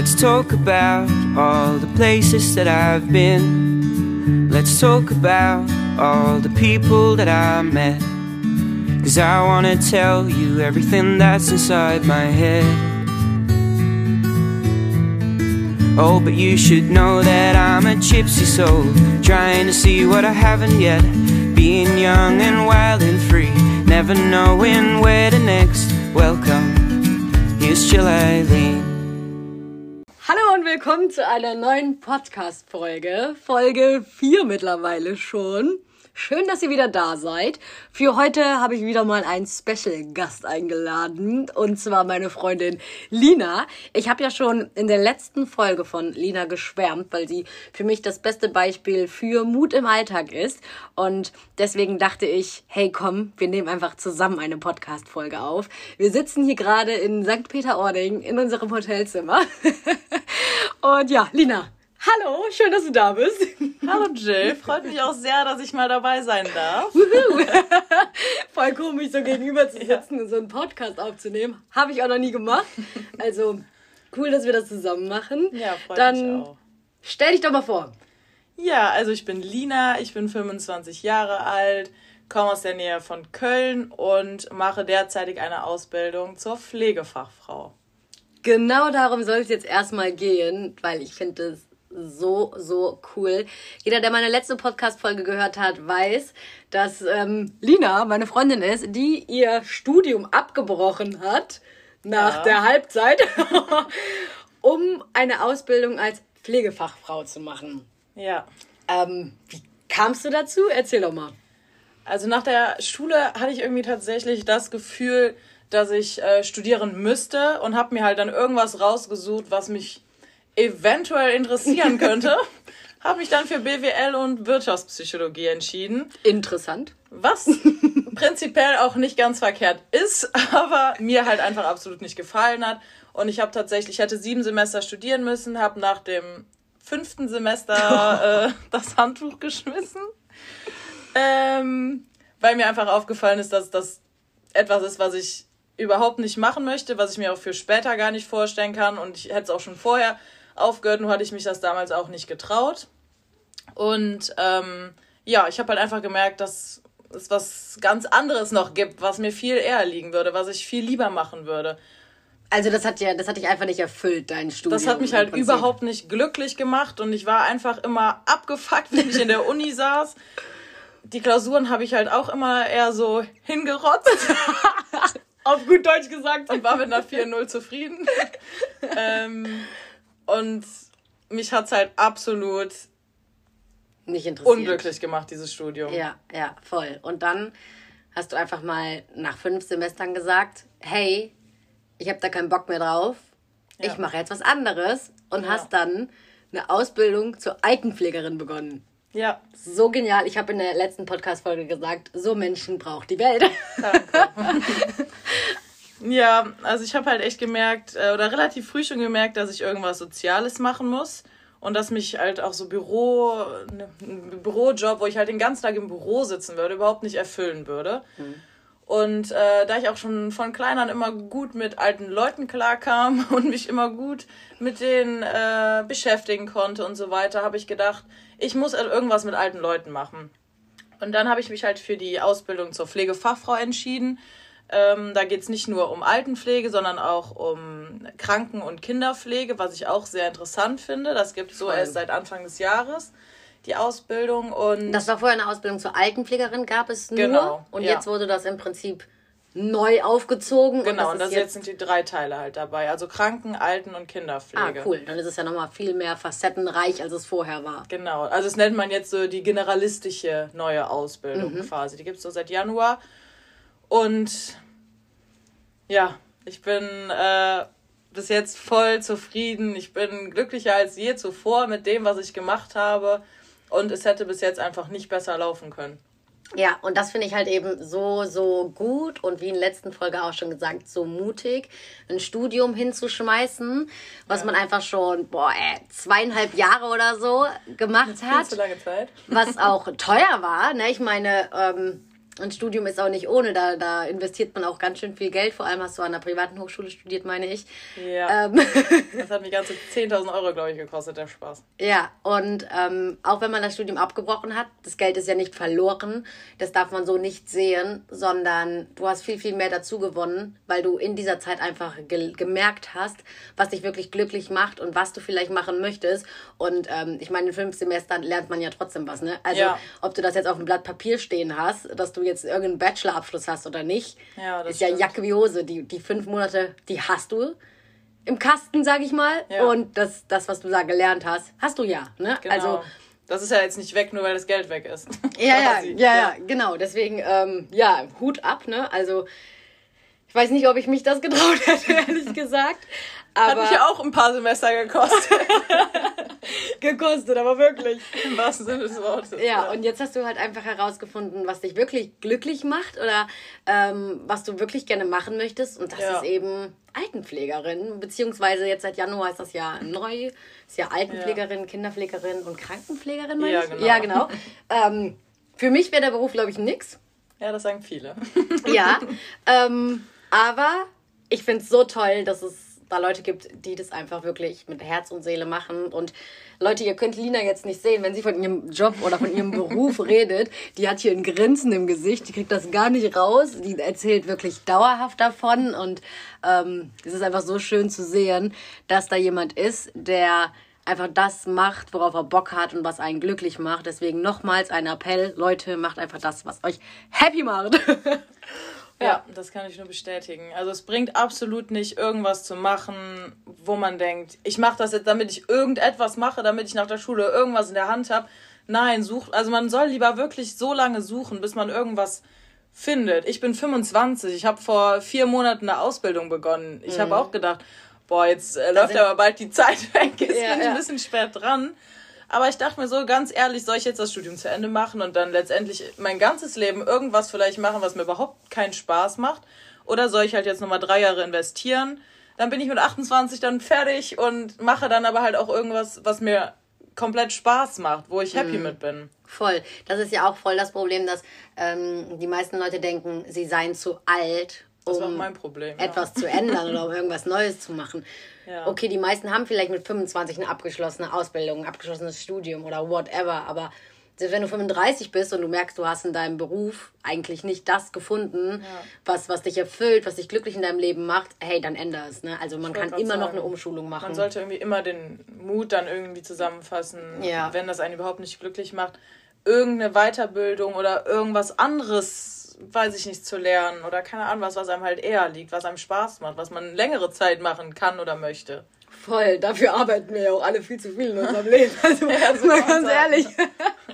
Let's talk about all the places that I've been. Let's talk about all the people that I met. Cause I wanna tell you everything that's inside my head. Oh, but you should know that I'm a gypsy soul, trying to see what I haven't yet. Being young and wild and free, never knowing where the next welcome. Here's Jill. Willkommen zu einer neuen Podcast-Folge. Folge 4 mittlerweile schon. Schön, dass ihr wieder da seid. Für heute habe ich wieder mal einen Special-Gast eingeladen. Und zwar meine Freundin Lina. Ich habe ja schon in der letzten Folge von Lina geschwärmt, weil sie für mich das beste Beispiel für Mut im Alltag ist. Und deswegen dachte ich, hey komm, wir nehmen einfach zusammen eine Podcast-Folge auf. Wir sitzen hier gerade in St. Peter-Ording in unserem Hotelzimmer. Und ja, Lina, Hallo, schön, dass du da bist. Hallo Jill, freut mich auch sehr, dass ich mal dabei sein darf. Voll komisch, so gegenüber zu sitzen und so einen Podcast aufzunehmen. Habe ich auch noch nie gemacht. Also cool, dass wir das zusammen machen. Ja, freut Dann mich auch. stell dich doch mal vor. Ja, also ich bin Lina, ich bin 25 Jahre alt, komme aus der Nähe von Köln und mache derzeitig eine Ausbildung zur Pflegefachfrau. Genau darum soll es jetzt erstmal gehen, weil ich finde es so, so cool. Jeder, der meine letzte Podcast-Folge gehört hat, weiß, dass ähm, Lina meine Freundin ist, die ihr Studium abgebrochen hat nach Ja. der Halbzeit, um eine Ausbildung als Pflegefachfrau zu machen. Ja. Ähm, wie kamst du dazu? Erzähl doch mal. Also nach der Schule hatte ich irgendwie tatsächlich das Gefühl, dass ich äh, studieren müsste und habe mir halt dann irgendwas rausgesucht, was mich eventuell interessieren könnte. habe mich dann für BWL und Wirtschaftspsychologie entschieden. Interessant. Was prinzipiell auch nicht ganz verkehrt ist, aber mir halt einfach absolut nicht gefallen hat. Und ich habe tatsächlich, ich hätte sieben Semester studieren müssen, habe nach dem fünften Semester äh, das Handtuch geschmissen. Ähm, weil mir einfach aufgefallen ist, dass das etwas ist, was ich überhaupt nicht machen möchte, was ich mir auch für später gar nicht vorstellen kann. Und ich hätte es auch schon vorher aufgehört, nur hatte ich mich das damals auch nicht getraut. Und ähm, ja, ich habe halt einfach gemerkt, dass es was ganz anderes noch gibt, was mir viel eher liegen würde, was ich viel lieber machen würde. Also das hat ja, das hat dich einfach nicht erfüllt, dein Studium. Das hat mich halt überhaupt nicht glücklich gemacht und ich war einfach immer abgefuckt, wenn ich in der Uni saß. Die Klausuren habe ich halt auch immer eher so hingerotzt auf gut Deutsch gesagt. und war mit einer 4-0 zufrieden. ähm, und mich hat's halt absolut Nicht interessiert. unglücklich gemacht, dieses Studium. Ja, ja, voll. Und dann hast du einfach mal nach fünf Semestern gesagt, hey, ich habe da keinen Bock mehr drauf. Ich Ja. mache jetzt was anderes und Ja. hast dann eine Ausbildung zur Altenpflegerin begonnen. Ja, So genial. Ich habe in der letzten Podcast-Folge gesagt, so Menschen braucht die Welt. Ja, also ich habe halt echt gemerkt, äh, oder relativ früh schon gemerkt, dass ich irgendwas Soziales machen muss. Und dass mich halt auch so Büro, ne, ein Bürojob, wo ich halt den ganzen Tag im Büro sitzen würde, überhaupt nicht erfüllen würde. Und äh, da ich auch schon von klein an immer gut mit alten Leuten klarkam und mich immer gut mit denen äh, beschäftigen konnte und so weiter, habe ich gedacht, ich muss halt irgendwas mit alten Leuten machen. Und dann habe ich mich halt für die Ausbildung zur Pflegefachfrau entschieden. Ähm, da geht es nicht nur um Altenpflege, sondern auch um Kranken- und Kinderpflege, was ich auch sehr interessant finde. Das gibt es so erst seit Anfang des Jahres, die Ausbildung. Und Das war vorher eine Ausbildung zur Altenpflegerin, gab es nur. Genau, Und ja. jetzt wurde das im Prinzip neu aufgezogen. genau, und und das das ist jetzt sind die drei Teile halt dabei. Also Kranken-, Alten- und Ah, Kinderpflege. cool. Dann ist es ja nochmal viel mehr facettenreich, als es vorher war. Genau, also das nennt man jetzt so die generalistische neue Ausbildung Mhm. quasi. Die gibt es so seit Januar. Und ja, ich bin äh, bis jetzt voll zufrieden. Ich bin glücklicher als je zuvor mit dem, was ich gemacht habe. Und es hätte bis jetzt einfach nicht besser laufen können. Ja, und das finde ich halt eben so, so gut und wie in der letzten Folge auch schon gesagt, so mutig, ein Studium hinzuschmeißen, was man einfach schon, boah, ey, zweieinhalb Jahre oder so gemacht Viel hat. zu lange Zeit. was auch teuer war. Ne? Ich meine, ähm, ein Studium ist auch nicht ohne, da, da investiert man auch ganz schön viel Geld. Vor allem hast du an einer privaten Hochschule studiert, meine ich. Ja. Ähm, Das hat mich ganze 10.000 Euro, glaube ich, gekostet, der Spaß. ja, und ähm, auch wenn man das Studium abgebrochen hat, das Geld ist ja nicht verloren. Das darf man so nicht sehen, sondern du hast viel, viel mehr dazu gewonnen, weil du in dieser Zeit einfach ge gemerkt hast, was dich wirklich glücklich macht und was du vielleicht machen möchtest. Und ähm, ich meine, in fünf Semestern lernt man ja trotzdem was, ne? Also, Ja. ob du das jetzt auf einem Blatt Papier stehen hast, dass du jetzt irgendeinen Bachelorabschluss hast oder nicht, Ja, das ist ja stimmt. Jacke wie Hose. Die, die fünf Monate, die hast du im Kasten, sag ich mal. Ja. Und das, das, was du da gelernt hast, hast du ja. Ne? Genau. Also, das ist ja jetzt nicht weg, nur weil das Geld weg ist. ja, ja, ja, ja, genau. Deswegen, ähm, ja, Hut ab, ne? Also, ich weiß nicht, ob ich mich das getraut hätte, ehrlich gesagt. Hat Aber mich ja auch ein paar Semester gekostet. gekostet, aber wirklich. Im wahrsten Sinne des Wortes. Ja, und jetzt hast du halt einfach herausgefunden, was dich wirklich glücklich macht oder ähm, was du wirklich gerne machen möchtest. Und das Ja. ist eben Altenpflegerin, beziehungsweise jetzt seit Januar ist das ja neu. Ist ja Altenpflegerin, Kinderpflegerin und Krankenpflegerin, meine Ja, ich? genau. Ja, genau. ähm, für mich wäre der Beruf, glaube ich, nix. Ja, das sagen viele. Ja, ähm, aber ich finde es so toll, dass es da Leute gibt, die das einfach wirklich mit Herz und Seele machen. Und Leute, ihr könnt Lina jetzt nicht sehen, wenn sie von ihrem Job oder von ihrem Beruf redet. Die hat hier ein Grinsen im Gesicht, die kriegt das gar nicht raus. Die erzählt wirklich dauerhaft davon. Und ähm, es ist einfach so schön zu sehen, dass da jemand ist, der einfach das macht, worauf er Bock hat und was einen glücklich macht. Deswegen nochmals ein Appell, Leute, macht einfach das, was euch happy macht. Ja, das kann ich nur bestätigen. Also es bringt absolut nicht, irgendwas zu machen, wo man denkt, ich mache das jetzt, damit ich irgendetwas mache, damit ich nach der Schule irgendwas in der Hand habe. Nein, sucht, also man soll lieber wirklich so lange suchen, bis man irgendwas findet. Ich bin 25, ich habe vor vier Monaten eine Ausbildung begonnen. Ich habe auch gedacht, boah, jetzt äh, läuft aber bald die Zeit weg, jetzt Ja, bin ich ja. ein bisschen spät dran. Aber ich dachte mir so, ganz ehrlich, soll ich jetzt das Studium zu Ende machen und dann letztendlich mein ganzes Leben irgendwas vielleicht machen, was mir überhaupt keinen Spaß macht? Oder soll ich halt jetzt nochmal drei Jahre investieren? Dann bin ich mit 28 dann fertig und mache dann aber halt auch irgendwas, was mir komplett Spaß macht, wo ich happy mit bin. Voll. Das ist ja auch voll das Problem, dass ähm, die meisten Leute denken, sie seien zu alt, um mein Problem. ja. etwas zu ändern oder um irgendwas Neues zu machen. Ja. Okay, die meisten haben vielleicht mit 25 eine abgeschlossene Ausbildung, ein abgeschlossenes Studium oder whatever, aber selbst wenn du 35 bist und du merkst, du hast in deinem Beruf eigentlich nicht das gefunden, was, was dich erfüllt, was dich glücklich in deinem Leben macht, hey, dann änder es. Ne? Also man kann immer noch sagen, eine Umschulung machen. Man sollte irgendwie immer den Mut dann irgendwie zusammenfassen, Ja. wenn das einen überhaupt nicht glücklich macht, irgendeine Weiterbildung oder irgendwas anderes, weiß ich nicht, zu lernen oder keine Ahnung was, was einem halt eher liegt, was einem Spaß macht, was man längere Zeit machen kann oder möchte. Voll, dafür arbeiten wir ja auch alle viel zu viel in unserem Leben. Also so mal ganz ehrlich.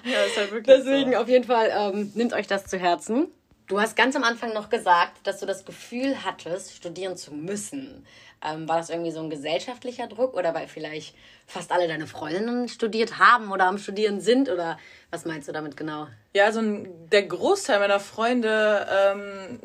Ja, ist halt wirklich Deswegen so. auf jeden Fall ähm, nimmt euch das zu Herzen. Du hast ganz am Anfang noch gesagt, dass du das Gefühl hattest, studieren zu müssen. Ähm, war das irgendwie so ein gesellschaftlicher Druck oder weil vielleicht fast alle deine Freundinnen studiert haben oder am Studieren sind? Oder was meinst du damit genau? Ja, also ein- der Großteil meiner Freunde, ähm,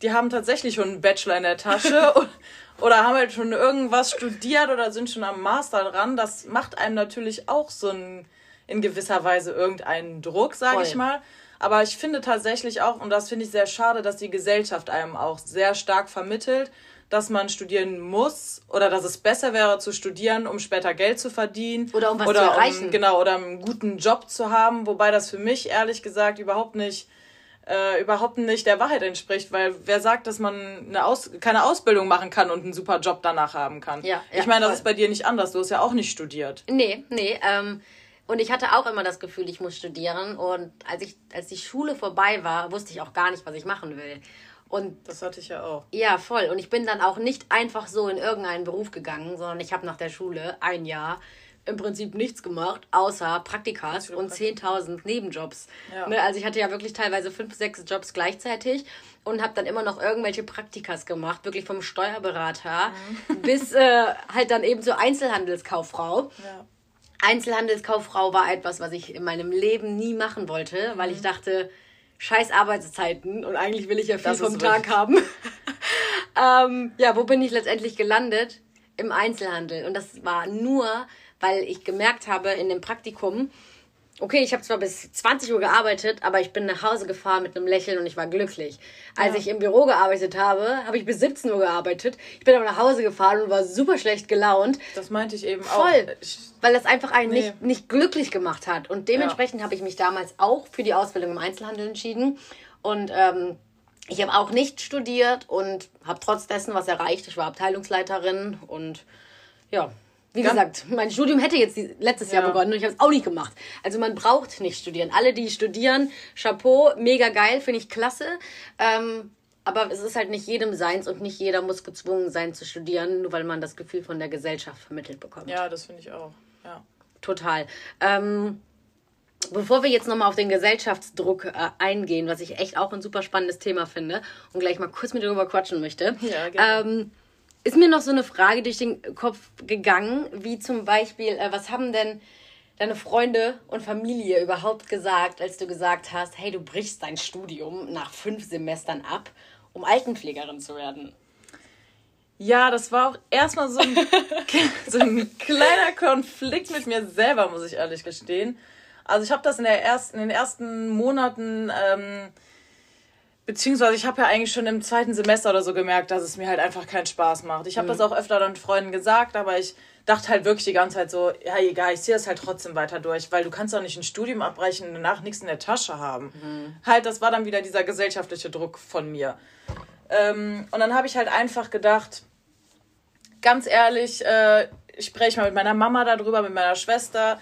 die haben tatsächlich schon einen Bachelor in der Tasche oder haben halt schon irgendwas studiert oder sind schon am Master dran. Das macht einem natürlich auch so ein, in gewisser Weise irgendeinen Druck, sage ich mal. Aber ich finde tatsächlich auch, und das finde ich sehr schade, dass die Gesellschaft einem auch sehr stark vermittelt, dass man studieren muss oder dass es besser wäre zu studieren, um später Geld zu verdienen. Oder um was oder zu erreichen. Um, genau, oder einen guten Job zu haben, wobei das für mich ehrlich gesagt überhaupt nicht äh, überhaupt nicht der Wahrheit entspricht, weil wer sagt, dass man eine Aus keine Ausbildung machen kann und einen super Job danach haben kann? Ja, ja, ich meine, das ist bei dir nicht anders. Du hast ja auch nicht studiert. Nee, nee. Ähm, und ich hatte auch immer das Gefühl, ich muss studieren. Und als, ich, als die Schule vorbei war, wusste ich auch gar nicht, was ich machen will. Und Das hatte ich ja auch. Ja, voll. Und ich bin dann auch nicht einfach so in irgendeinen Beruf gegangen, sondern ich habe nach der Schule ein Jahr im Prinzip nichts gemacht, außer Praktikas und 10.000 Nebenjobs. Ja. Ne, also ich hatte ja wirklich teilweise fünf, sechs Jobs gleichzeitig und habe dann immer noch irgendwelche Praktikas gemacht, wirklich vom Steuerberater Mhm. bis äh, halt dann eben zur Einzelhandelskauffrau. Ja. Einzelhandelskauffrau war etwas, was ich in meinem Leben nie machen wollte, weil Mhm. ich dachte, scheiß Arbeitszeiten und eigentlich will ich ja viel Das vom Tag haben. ähm, ja, wo bin ich letztendlich gelandet? Im Einzelhandel. Und das war nur, weil ich gemerkt habe in dem Praktikum, okay, ich habe zwar bis 20 Uhr gearbeitet, aber ich bin nach Hause gefahren mit einem Lächeln und ich war glücklich. Als Ja. ich im Büro gearbeitet habe, habe ich bis 17 Uhr gearbeitet. Ich bin aber nach Hause gefahren und war super schlecht gelaunt. Das meinte ich eben Voll. auch. Ich, Weil das einfach einen Nee. nicht, nicht glücklich gemacht hat. Und dementsprechend habe ich mich damals auch für die Ausbildung im Einzelhandel entschieden. Und ähm, ich habe auch nicht studiert und habe trotz dessen was erreicht. Ich war Abteilungsleiterin und ja, wie Ganz- gesagt, mein Studium hätte jetzt letztes Jahr Ja. begonnen und ich habe es auch nicht gemacht. Also man braucht nicht studieren. Alle, die studieren, Chapeau, mega geil, finde ich klasse. Ähm, aber es ist halt nicht jedem seins und nicht jeder muss gezwungen sein zu studieren, nur weil man das Gefühl von der Gesellschaft vermittelt bekommt. ja, das finde ich auch. Ja. Total. Ähm, bevor wir jetzt nochmal auf den Gesellschaftsdruck äh, eingehen, was ich echt auch ein super spannendes Thema finde und gleich mal kurz mit dir drüber quatschen möchte, Ja, ähm, ist mir noch so eine Frage durch den Kopf gegangen, wie zum Beispiel, äh, was haben denn deine Freunde und Familie überhaupt gesagt, als du gesagt hast, hey, du brichst dein Studium nach fünf Semestern ab, um Altenpflegerin zu werden? Ja, das war auch erstmal so ein, so ein kleiner Konflikt mit mir selber, muss ich ehrlich gestehen. Also ich habe das in, der ersten, in den ersten Monaten, ähm, beziehungsweise ich habe ja eigentlich schon im zweiten Semester oder so gemerkt, dass es mir halt einfach keinen Spaß macht. Ich habe das auch öfter dann Freunden gesagt, aber ich dachte halt wirklich die ganze Zeit so, ja egal, ich ziehe das halt trotzdem weiter durch, weil du kannst doch nicht ein Studium abbrechen und danach nichts in der Tasche haben. Halt, das war dann wieder dieser gesellschaftliche Druck von mir. Ähm, und dann habe ich halt einfach gedacht, ganz ehrlich, äh, ich spreche mal mit meiner Mama darüber, mit meiner Schwester.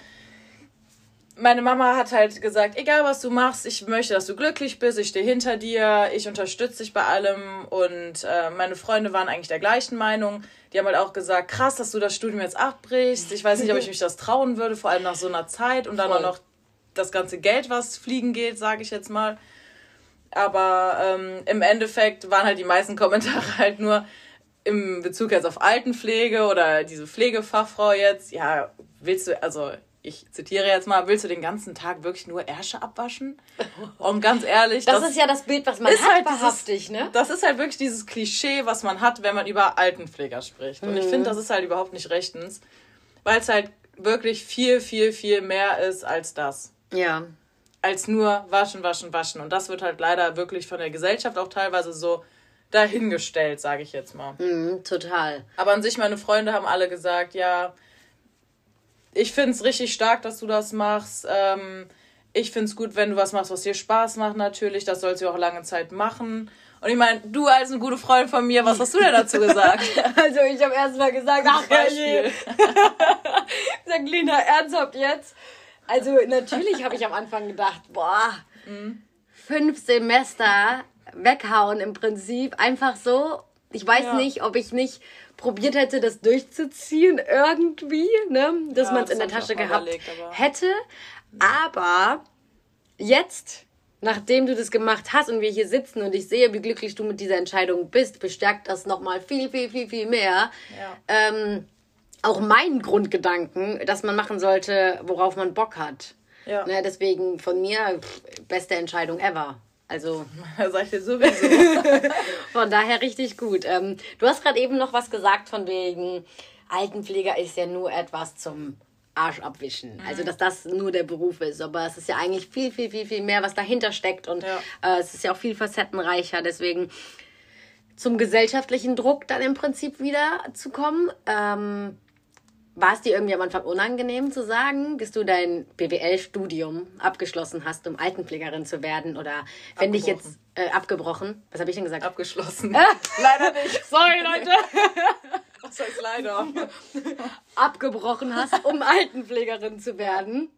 Meine Mama hat halt gesagt, egal was du machst, ich möchte, dass du glücklich bist, ich stehe hinter dir, ich unterstütze dich bei allem. Und äh, meine Freunde waren eigentlich der gleichen Meinung. Die haben halt auch gesagt, krass, dass du das Studium jetzt abbrichst. Ich weiß nicht, ob ich mich das trauen würde, vor allem nach so einer Zeit und dann Voll. auch noch das ganze Geld, was fliegen geht, sage ich jetzt mal. Aber ähm, im Endeffekt waren halt die meisten Kommentare halt nur im Bezug jetzt auf Altenpflege oder diese Pflegefachfrau jetzt. Ja, willst du, also ich zitiere jetzt mal, willst du den ganzen Tag wirklich nur Ärsche abwaschen? Und ganz ehrlich, Das, ist ja das Bild, was man ist hat, halt dieses- wahrhaftig, ne? das ist halt wirklich dieses Klischee, was man hat, wenn man über Altenpfleger spricht. Und ich finde, das ist halt überhaupt nicht rechtens, weil es halt wirklich viel, viel, viel mehr ist als das Ja. als nur waschen, waschen, waschen. Und das wird halt leider wirklich von der Gesellschaft auch teilweise so dahingestellt, sage ich jetzt mal. Mhm, total. Aber an sich, meine Freunde haben alle gesagt, ja, ich finde es richtig stark, dass du das machst. Ähm, ich finde es gut, wenn du was machst, was dir Spaß macht, natürlich. Das sollst du auch lange Zeit machen. Und ich meine, du als ein guter Freund von mir, was hast du denn dazu gesagt? Also ich habe erst mal gesagt, ach Beispiel. Sag Lina, ernsthaft jetzt? Also natürlich habe ich am Anfang gedacht, boah, fünf Semester weghauen im Prinzip, einfach so. Ich weiß Ja. nicht, ob ich nicht probiert hätte, das durchzuziehen irgendwie, ne? dass Ja, man es in der Tasche gehabt überlegt, aber- hätte. Aber jetzt, nachdem du das gemacht hast und wir hier sitzen und ich sehe, wie glücklich du mit dieser Entscheidung bist, bestärkt das nochmal viel, viel, viel, viel mehr. Ja. Ähm, auch meinen Grundgedanken, dass man machen sollte, worauf man Bock hat. Ja. Ne, deswegen von mir pff, beste Entscheidung ever. Also sag ich dir sowieso. von daher richtig gut. Ähm, du hast gerade eben noch was gesagt von wegen Altenpfleger ist ja nur etwas zum Arsch abwischen. Also dass das nur der Beruf ist. Aber es ist ja eigentlich viel, viel, viel, viel mehr, was dahinter steckt. Und Ja. äh, es ist ja auch viel facettenreicher. Deswegen zum gesellschaftlichen Druck dann im Prinzip wieder zu kommen. Ähm, war es dir irgendwie am Anfang unangenehm zu sagen, dass du dein BWL-Studium abgeschlossen hast, um Altenpflegerin zu werden? Oder wenn dich jetzt äh, abgebrochen, was habe ich denn gesagt? Abgeschlossen. Leider nicht. Sorry, Leute. Was heißt leider? abgebrochen hast, um Altenpflegerin zu werden.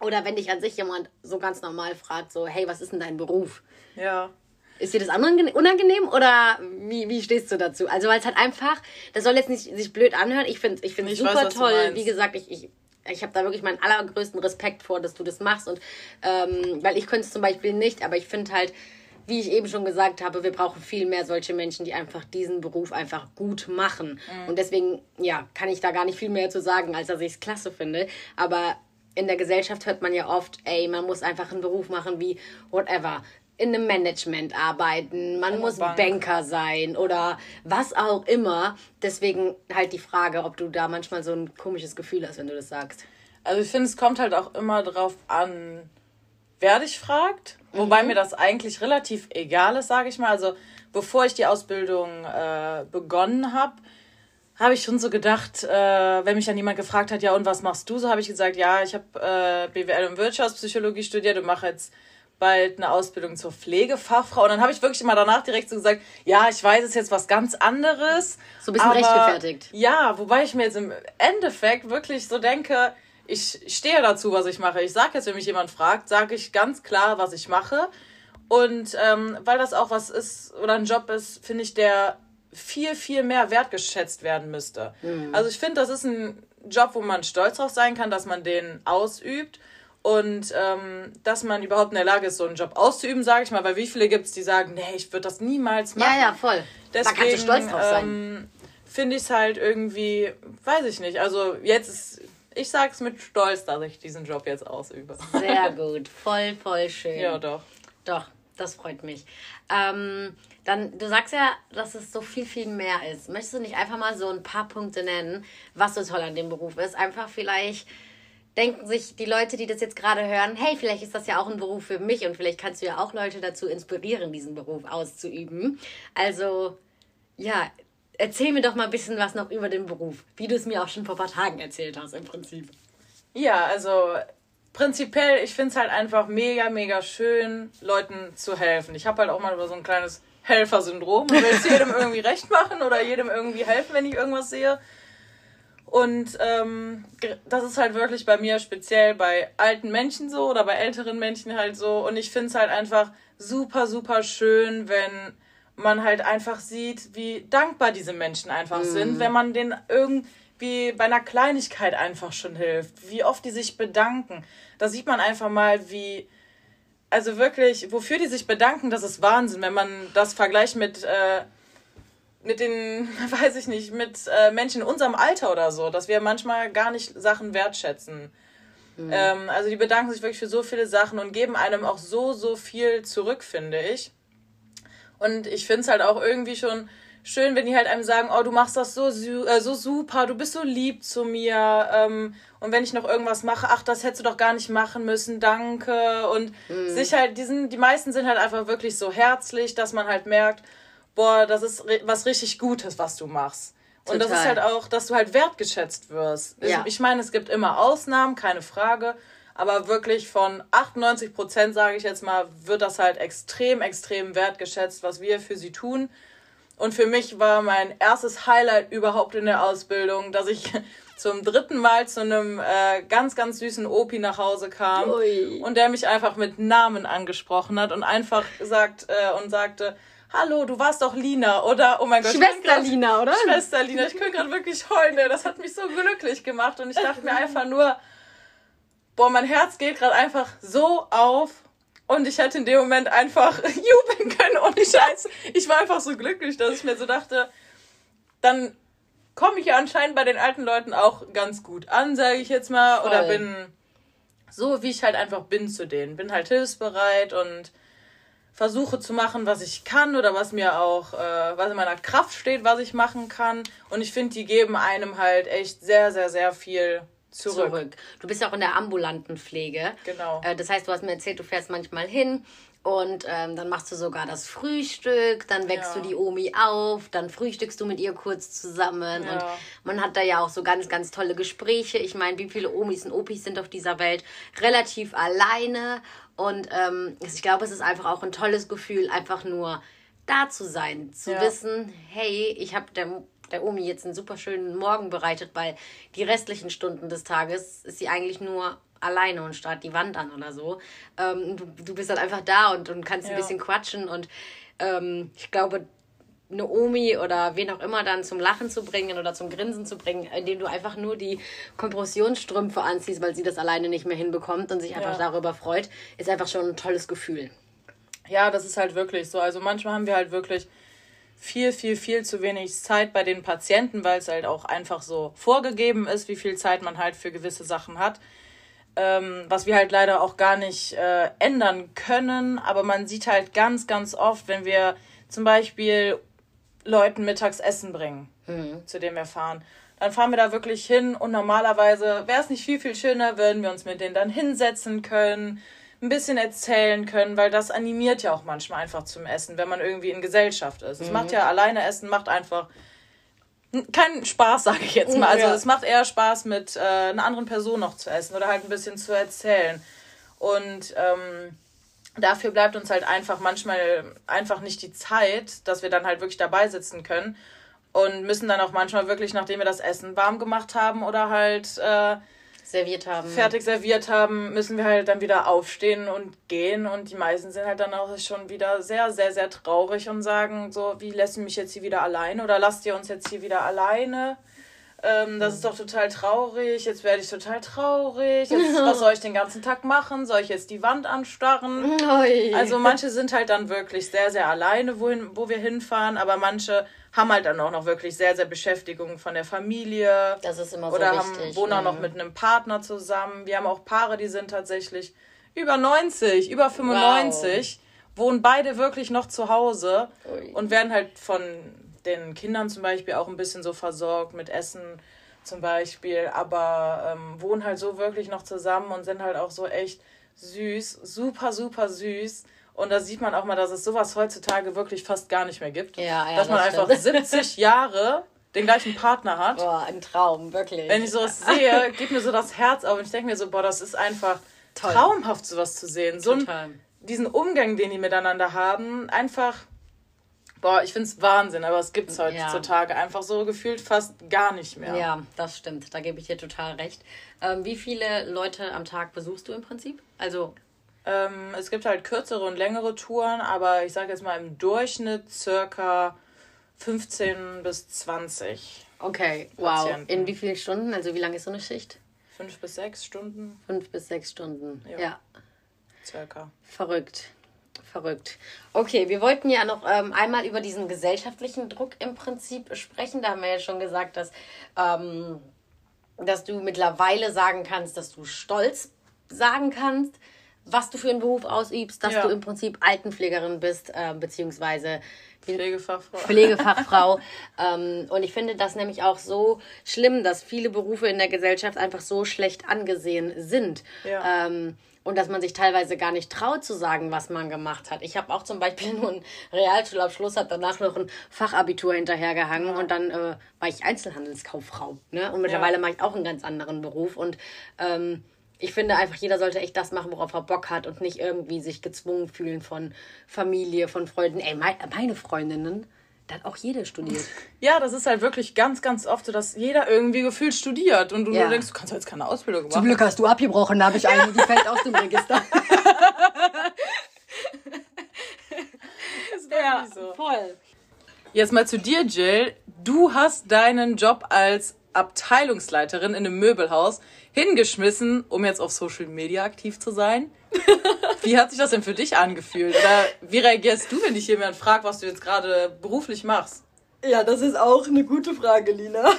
Oder wenn dich an sich jemand so ganz normal fragt, so, hey, was ist denn dein Beruf? Ja. Ist dir das unangenehm, unangenehm oder wie, wie stehst du dazu? Also, weil es halt einfach, das soll jetzt nicht sich blöd anhören. Ich finde ich finde Ich super weiß, toll. Wie gesagt, ich, ich, ich habe da wirklich meinen allergrößten Respekt vor, dass du das machst. Und ähm, weil ich könnte es zum Beispiel nicht, aber ich finde halt, wie ich eben schon gesagt habe, wir brauchen viel mehr solche Menschen, die einfach diesen Beruf einfach gut machen. Mhm. Und deswegen, ja, kann ich da gar nicht viel mehr zu sagen, als dass ich es klasse finde. Aber in der Gesellschaft hört man ja oft, ey, man muss einfach einen Beruf machen wie whatever. In einem Management arbeiten, man muss Bank. Banker sein oder was auch immer. Deswegen halt die Frage, ob du da manchmal so ein komisches Gefühl hast, wenn du das sagst. Also ich finde, es kommt halt auch immer drauf an, wer dich fragt. Wobei mir das eigentlich relativ egal ist, sage ich mal. Also bevor ich die Ausbildung äh, begonnen habe, habe ich schon so gedacht, äh, wenn mich dann jemand gefragt hat, ja und was machst du? So habe ich gesagt, ja, ich habe äh, BWL und Wirtschaftspsychologie studiert und mache jetzt bald eine Ausbildung zur Pflegefachfrau. Und dann habe ich wirklich immer danach direkt so gesagt, ja, ich weiß, es ist jetzt was ganz anderes. So ein bisschen aber, rechtgefertigt. Ja, wobei ich mir jetzt im Endeffekt wirklich so denke, ich stehe dazu, was ich mache. Ich sage jetzt, wenn mich jemand fragt, sage ich ganz klar, was ich mache. Und ähm, weil das auch was ist oder ein Job ist, finde ich, der viel, viel mehr wertgeschätzt werden müsste. Also ich finde, das ist ein Job, wo man stolz drauf sein kann, dass man den ausübt und ähm, dass man überhaupt in der Lage ist, so einen Job auszuüben, sage ich mal. Weil wie viele gibt es, die sagen, nee, ich würde das niemals machen. Ja, ja, voll. Deswegen, da kannst du stolz drauf sein. Ähm, Finde ich es halt irgendwie, weiß ich nicht. Also jetzt ist, ich sage es mit Stolz, dass ich diesen Job jetzt ausübe. Sehr gut. Voll, voll schön. ja, doch. Doch, das freut mich. Ähm, dann, du sagst ja, dass es so viel, viel mehr ist. Möchtest du nicht einfach mal so ein paar Punkte nennen, was so toll an dem Beruf ist? Einfach vielleicht denken sich die Leute, die das jetzt gerade hören, hey, vielleicht ist das ja auch ein Beruf für mich und vielleicht kannst du ja auch Leute dazu inspirieren, diesen Beruf auszuüben. Also, ja, erzähl mir doch mal ein bisschen was noch über den Beruf, wie du es mir auch schon vor ein paar Tagen erzählt hast im Prinzip. Ja, also prinzipiell, ich finde es halt einfach mega, mega schön, Leuten zu helfen. Ich habe halt auch mal so ein kleines Helfersyndrom. Ich will es jedem irgendwie recht machen oder jedem irgendwie helfen, wenn ich irgendwas sehe. Und ähm, das ist halt wirklich bei mir speziell bei alten Menschen so oder bei älteren Menschen halt so. Und ich finde es halt einfach super, super schön, wenn man halt einfach sieht, wie dankbar diese Menschen einfach sind, wenn man denen irgendwie bei einer Kleinigkeit einfach schon hilft, wie oft die sich bedanken. Da sieht man einfach mal, wie, also wirklich, wofür die sich bedanken, das ist Wahnsinn, wenn man das vergleicht mit, äh, mit den, weiß ich nicht, mit äh, Menschen in unserem Alter oder so, dass wir manchmal gar nicht Sachen wertschätzen. Ähm, also die bedanken sich wirklich für so viele Sachen und geben einem auch so, so viel zurück, finde ich. Und ich finde es halt auch irgendwie schon schön, wenn die halt einem sagen, oh, du machst das so, äh, so super, du bist so lieb zu mir. Ähm, und wenn ich noch irgendwas mache, ach, das hättest du doch gar nicht machen müssen, danke. Und sich halt, diesen, die meisten sind halt einfach wirklich so herzlich, dass man halt merkt, boah, das ist was richtig Gutes, was du machst. Und das ist halt auch, dass du halt wertgeschätzt wirst. Ja. Ich meine, es gibt immer Ausnahmen, keine Frage. Aber wirklich von 98 Prozent, sage ich jetzt mal, wird das halt extrem, extrem wertgeschätzt, was wir für sie tun. Und für mich war mein erstes Highlight überhaupt in der Ausbildung, dass ich zum dritten Mal zu einem äh, ganz, ganz süßen Opi nach Hause kam Ui. und der mich einfach mit Namen angesprochen hat und einfach sagt äh, und sagte, Hallo, du warst doch Lina, oder? Oh mein Gott. Schwester grad- Lina, oder? Schwester Lina, ich könnte gerade wirklich heulen. Das hat mich so glücklich gemacht und ich dachte mir einfach nur, boah, mein Herz geht gerade einfach so auf und ich hätte in dem Moment einfach jubeln können ohne Scheiß. Ich war einfach so glücklich, dass ich mir so dachte, dann komme ich ja anscheinend bei den alten Leuten auch ganz gut an, sage ich jetzt mal, oder Voll. bin so, wie ich halt einfach bin zu denen. Bin halt hilfsbereit und versuche zu machen, was ich kann oder was mir auch, äh, was in meiner Kraft steht, was ich machen kann. Und ich finde, die geben einem halt echt sehr, sehr, sehr viel zurück. Zurück. Du bist ja auch in der ambulanten Pflege. Genau. Äh, das heißt, du hast mir erzählt, du fährst manchmal hin und ähm, dann machst du sogar das Frühstück, dann wächst Ja. du die Omi auf, dann frühstückst du mit ihr kurz zusammen Ja. und man hat da ja auch so ganz, ganz tolle Gespräche. Ich meine, wie viele Omis und Opis sind auf dieser Welt relativ alleine und ähm, ich glaube, es ist einfach auch ein tolles Gefühl, einfach nur da zu sein, zu Ja. wissen, hey, ich habe der, der Omi jetzt einen super schönen Morgen bereitet, weil die restlichen Stunden des Tages ist sie eigentlich nur alleine und starrt die Wand an oder so. Ähm, du, du bist dann einfach da und, und kannst ein Ja. bisschen quatschen und ähm, ich glaube, eine Omi oder wen auch immer dann zum Lachen zu bringen oder zum Grinsen zu bringen, indem du einfach nur die Kompressionsstrümpfe anziehst, weil sie das alleine nicht mehr hinbekommt und sich einfach Ja. darüber freut, ist einfach schon ein tolles Gefühl. Ja, das ist halt wirklich so. Also manchmal haben wir halt wirklich viel, viel, viel zu wenig Zeit bei den Patienten, weil es halt auch einfach so vorgegeben ist, wie viel Zeit man halt für gewisse Sachen hat. Ähm, was wir halt leider auch gar nicht äh, ändern können. Aber man sieht halt ganz, ganz oft, wenn wir zum Beispiel Leuten mittags Essen bringen, zu dem wir fahren, dann fahren wir da wirklich hin und normalerweise wäre es nicht viel, viel schöner, würden wir uns mit denen dann hinsetzen können, ein bisschen erzählen können, weil das animiert ja auch manchmal einfach zum Essen, wenn man irgendwie in Gesellschaft ist. Es Mhm. macht ja alleine Essen, macht einfach keinen Spaß, sage ich jetzt mal. Also Ja. es macht eher Spaß, mit äh, einer anderen Person noch zu essen oder halt ein bisschen zu erzählen. Und ähm, dafür bleibt uns halt einfach manchmal einfach nicht die Zeit, dass wir dann halt wirklich dabei sitzen können und müssen dann auch manchmal wirklich, nachdem wir das Essen warm gemacht haben oder halt äh, Serviert haben. fertig serviert haben, müssen wir halt dann wieder aufstehen und gehen. Und die meisten sind halt dann auch schon wieder sehr, sehr, sehr traurig und sagen so, wie lässt du mich jetzt hier wieder alleine oder lasst ihr uns jetzt hier wieder alleine? Ähm, das ist doch total traurig. Jetzt werde ich total traurig. Jetzt, was soll ich den ganzen Tag machen? Soll ich jetzt die Wand anstarren? Ui. Also manche sind halt dann wirklich sehr, sehr alleine, wohin, wo wir hinfahren, aber manche haben halt dann auch noch wirklich sehr, sehr Beschäftigung von der Familie das ist immer oder so haben, wichtig. wohnen auch noch Mhm. mit einem Partner zusammen. Wir haben auch Paare, die sind tatsächlich über 90, über 95, wohnen beide wirklich noch zu Hause Ui. und werden halt von den Kindern zum Beispiel auch ein bisschen so versorgt mit Essen zum Beispiel, aber ähm, wohnen halt so wirklich noch zusammen und sind halt auch so echt süß, super, super süß. Und da sieht man auch mal, dass es sowas heutzutage wirklich fast gar nicht mehr gibt. Ja, ja, dass man das einfach stimmt. 70 Jahre den gleichen Partner hat. Boah, ein Traum, wirklich. Wenn ich sowas sehe, geht mir so das Herz auf und ich denke mir so, boah, das ist einfach Toll. traumhaft, sowas zu sehen. So Total. ein, diesen Umgang, den die miteinander haben, einfach, boah, ich finde es Wahnsinn, aber es gibt es heutzutage einfach so gefühlt fast gar nicht mehr. Ja, das stimmt. Da gebe ich dir total recht. Ähm, wie viele Leute am Tag besuchst du im Prinzip? Also, Ähm, es gibt halt kürzere und längere Touren, aber ich sage jetzt mal im Durchschnitt circa 15 bis 20. okay, wow. Patienten. In wie vielen Stunden? Also, wie lange ist so eine Schicht? Fünf bis sechs Stunden Fünf bis sechs Stunden. Ja. ja. circa. Verrückt. Verrückt. Okay, wir wollten ja noch ähm, einmal über diesen gesellschaftlichen Druck im Prinzip sprechen. Da haben wir ja schon gesagt, dass, ähm, dass du mittlerweile sagen kannst, dass du stolz sagen kannst, was du für einen Beruf ausübst, dass Ja. du im Prinzip Altenpflegerin bist, äh, beziehungsweise Pflegefachfrau. Pflegefachfrau. ähm, und ich finde das nämlich auch so schlimm, dass viele Berufe in der Gesellschaft einfach so schlecht angesehen sind. Ja. Ähm, und dass man sich teilweise gar nicht traut zu sagen, was man gemacht hat. Ich habe auch zum Beispiel nur einen Realschulabschluss, habe danach noch ein Fachabitur hinterhergehangen und dann äh, war ich Einzelhandelskauffrau. Ne? Und mittlerweile mache ich auch einen ganz anderen Beruf. Und ähm, ich finde einfach, jeder sollte echt das machen, worauf er Bock hat und nicht irgendwie sich gezwungen fühlen von Familie, von Freunden. Ey, mein, meine Freundinnen, da hat auch jede studiert. Ja, das ist halt wirklich ganz, ganz oft so, dass jeder irgendwie gefühlt studiert und du Ja. denkst, du kannst jetzt keine Ausbildung machen. Glück hast du abgebrochen, da habe ich eine, die fällt aus dem Register. ist wirklich so. voll. Jetzt mal zu dir, Jill. Du hast deinen Job als Abteilungsleiterin in einem Möbelhaus hingeschmissen, um jetzt auf Social Media aktiv zu sein. Wie hat sich das denn für dich angefühlt? Oder wie reagierst du, wenn dich jemand fragt, was du jetzt gerade beruflich machst? Ja, das ist auch eine gute Frage, Lina.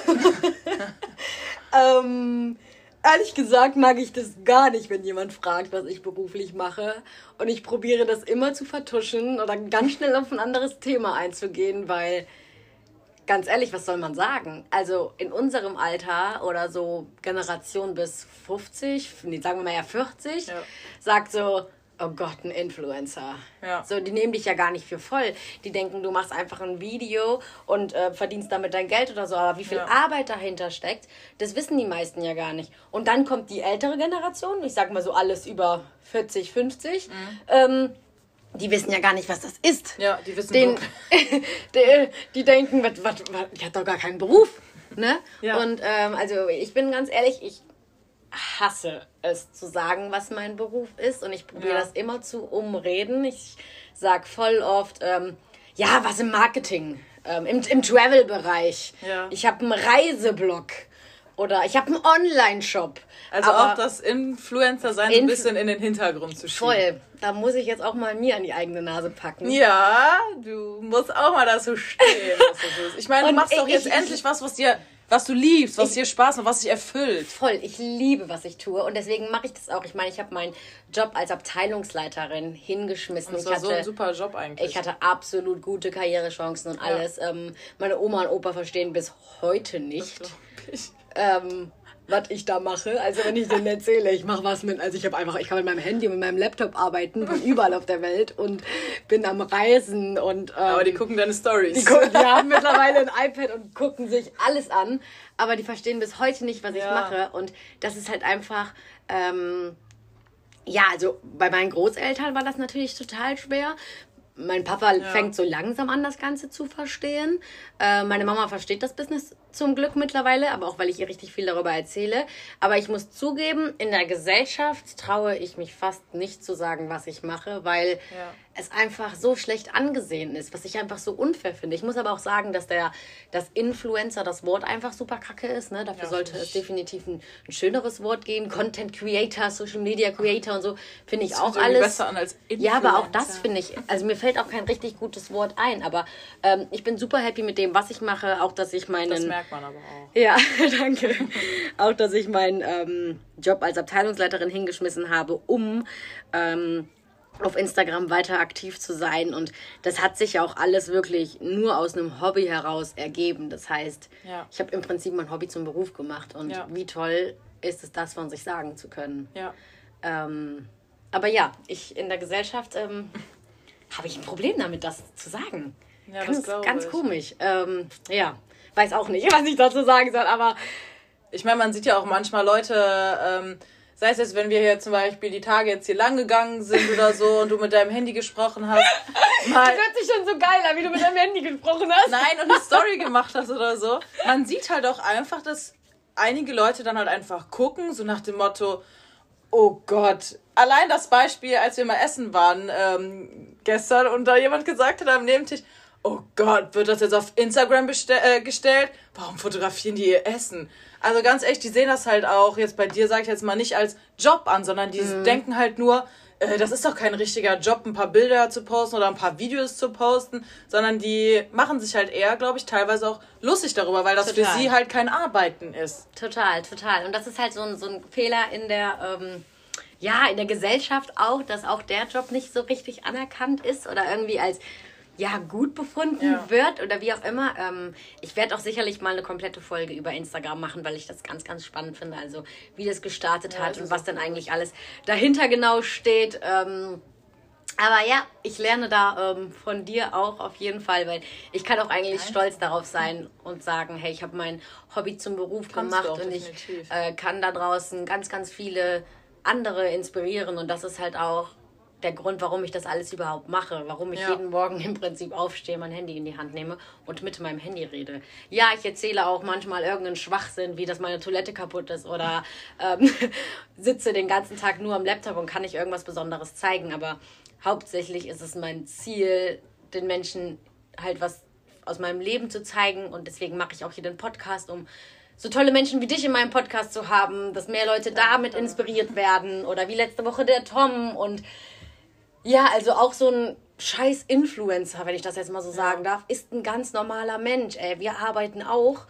ähm, ehrlich gesagt mag ich das gar nicht, wenn jemand fragt, was ich beruflich mache. Und ich probiere das immer zu vertuschen oder ganz schnell auf ein anderes Thema einzugehen, weil ganz ehrlich, was soll man sagen? Also in unserem Alter oder so Generation bis 50, nee, sagen wir mal ja 40, Ja. sagt so, oh Gott, ein Influencer. Ja. So, die nehmen dich ja gar nicht für voll. Die denken, du machst einfach ein Video und äh, verdienst damit dein Geld oder so. Aber wie viel Ja. Arbeit dahinter steckt, das wissen die meisten ja gar nicht. Und dann kommt die ältere Generation, ich sag mal so alles über 40, 50. Mhm. Ähm, die wissen ja gar nicht, was das ist. Ja, die wissen Den, die, die denken, was, was, was, ich habe doch gar keinen Beruf. Ne? Ja. Und ähm, also ich bin ganz ehrlich, ich hasse es zu sagen, was mein Beruf ist. Und ich probiere Ja. das immer zu umreden. Ich sag voll oft, ähm, ja, was im Marketing, ähm, im, im Travel-Bereich. Ja. Ich habe einen Reiseblog. Oder ich habe einen Online-Shop. Also auch das Influencer sein so ein bisschen in den Hintergrund zu schieben. Voll. Da muss ich jetzt auch mal mir an die eigene Nase packen. Ja, du musst auch mal dazu stehen. Ich meine, du Und machst doch jetzt ich- endlich was, was dir, was du liebst, was ich, dir Spaß macht, was dich erfüllt. Voll, ich liebe, was ich tue und deswegen mache ich das auch. Ich meine, ich habe meinen Job als Abteilungsleiterin hingeschmissen. Das war ich hatte, so ein super Job eigentlich. Ich hatte absolut gute Karrierechancen und alles. Ja. Ähm, meine Oma und Opa verstehen bis heute nicht. Ähm, was ich da mache. Also wenn ich denen erzähle, ich mache was mit, also ich habe einfach, ich kann mit meinem Handy, mit meinem Laptop arbeiten, von überall auf der Welt und bin am Reisen und. Ähm, aber die gucken deine Stories. Die, gucken, die haben mittlerweile ein iPad und gucken sich alles an, aber die verstehen bis heute nicht, was ja. ich mache und das ist halt einfach. Ähm, ja, also bei meinen Großeltern war das natürlich total schwer, mein Papa ja. fängt so langsam an, das Ganze zu verstehen. Äh, meine Mama versteht das Business zum Glück mittlerweile, aber auch weil ich ihr richtig viel darüber erzähle. Aber ich muss zugeben, in der Gesellschaft traue ich mich fast nicht zu sagen, was ich mache, weil ja. Es einfach so schlecht angesehen ist, was ich einfach so unfair finde. Ich muss aber auch sagen, dass der dass Influencer das Wort einfach super kacke ist. Ne? Dafür ja, sollte es definitiv ein, ein, schöneres Wort gehen. Content Creator, Social Media Creator und so finde ich das auch alles. Besser an als Influencer. Ja, aber auch das finde ich. Also mir fällt auch kein richtig gutes Wort ein. Aber ähm, ich bin super happy mit dem, was ich mache. Auch dass ich meinen. Das merkt man aber auch. Ja, danke. auch dass ich meinen ähm, Job als Abteilungsleiterin hingeschmissen habe, um ähm, auf Instagram weiter aktiv zu sein. Und das hat sich ja auch alles wirklich nur aus einem Hobby heraus ergeben. Das heißt, ja. ich habe im Prinzip mein Hobby zum Beruf gemacht. Und ja. wie toll ist es, das von sich sagen zu können. Ja. Ähm, aber ja, ich in der Gesellschaft ähm, habe ich ein Problem damit, das zu sagen. Ja, ganz, das ganz ich. komisch. Ähm, ja, weiß auch nicht, was ich dazu sagen soll, aber. Ich meine, man sieht ja auch manchmal Leute, ähm, sei es jetzt, wenn wir hier zum Beispiel die Tage jetzt hier lang gegangen sind oder so und du mit deinem Handy gesprochen hast. Mal, das hört sich schon so geil an, wie du mit deinem Handy gesprochen hast. Nein, und eine Story gemacht hast oder so. Man sieht halt auch einfach, dass einige Leute dann halt einfach gucken, so nach dem Motto, oh Gott. Allein das Beispiel, als wir mal essen waren ähm, gestern und da jemand gesagt hat am Nebentisch, oh Gott, wird das jetzt auf Instagram äh, gestellt? Warum fotografieren die ihr Essen? Also ganz echt, die sehen das halt auch, jetzt bei dir sage ich jetzt mal nicht als Job an, sondern die mhm. denken halt nur, äh, das ist doch kein richtiger Job, ein paar Bilder zu posten oder ein paar Videos zu posten, sondern die machen sich halt eher, glaube ich, teilweise auch lustig darüber, weil das total. für sie halt kein Arbeiten ist. Total, total. Und das ist halt so ein, so ein Fehler in der... Ähm ja, in der Gesellschaft auch, dass auch der Job nicht so richtig anerkannt ist oder irgendwie als ja, gut befunden ja. wird oder wie auch immer. Ähm, ich werde auch sicherlich mal eine komplette Folge über Instagram machen, weil ich das ganz, ganz spannend finde. Also wie das gestartet ja, hat das und was dann eigentlich alles dahinter genau steht. Ähm, aber ja, ich lerne da ähm, von dir auch auf jeden Fall, weil ich kann auch eigentlich Nein. stolz darauf sein und sagen, hey, ich habe mein Hobby zum Beruf Kannst gemacht und ich äh, kann da draußen ganz, ganz viele andere inspirieren und das ist halt auch der Grund, warum ich das alles überhaupt mache, warum ich ja. jeden Morgen im Prinzip aufstehe, mein Handy in die Hand nehme und mit meinem Handy rede. Ja, ich erzähle auch manchmal irgendeinen Schwachsinn, wie dass meine Toilette kaputt ist oder ähm, sitze den ganzen Tag nur am Laptop und kann nicht irgendwas Besonderes zeigen, aber hauptsächlich ist es mein Ziel, den Menschen halt was aus meinem Leben zu zeigen und deswegen mache ich auch hier den Podcast, um so tolle Menschen wie dich in meinem Podcast zu haben, dass mehr Leute damit inspiriert werden oder wie letzte Woche der Tom und ja, also auch so ein scheiß Influencer, wenn ich das jetzt mal so sagen darf, ist ein ganz normaler Mensch. Ey, wir arbeiten auch.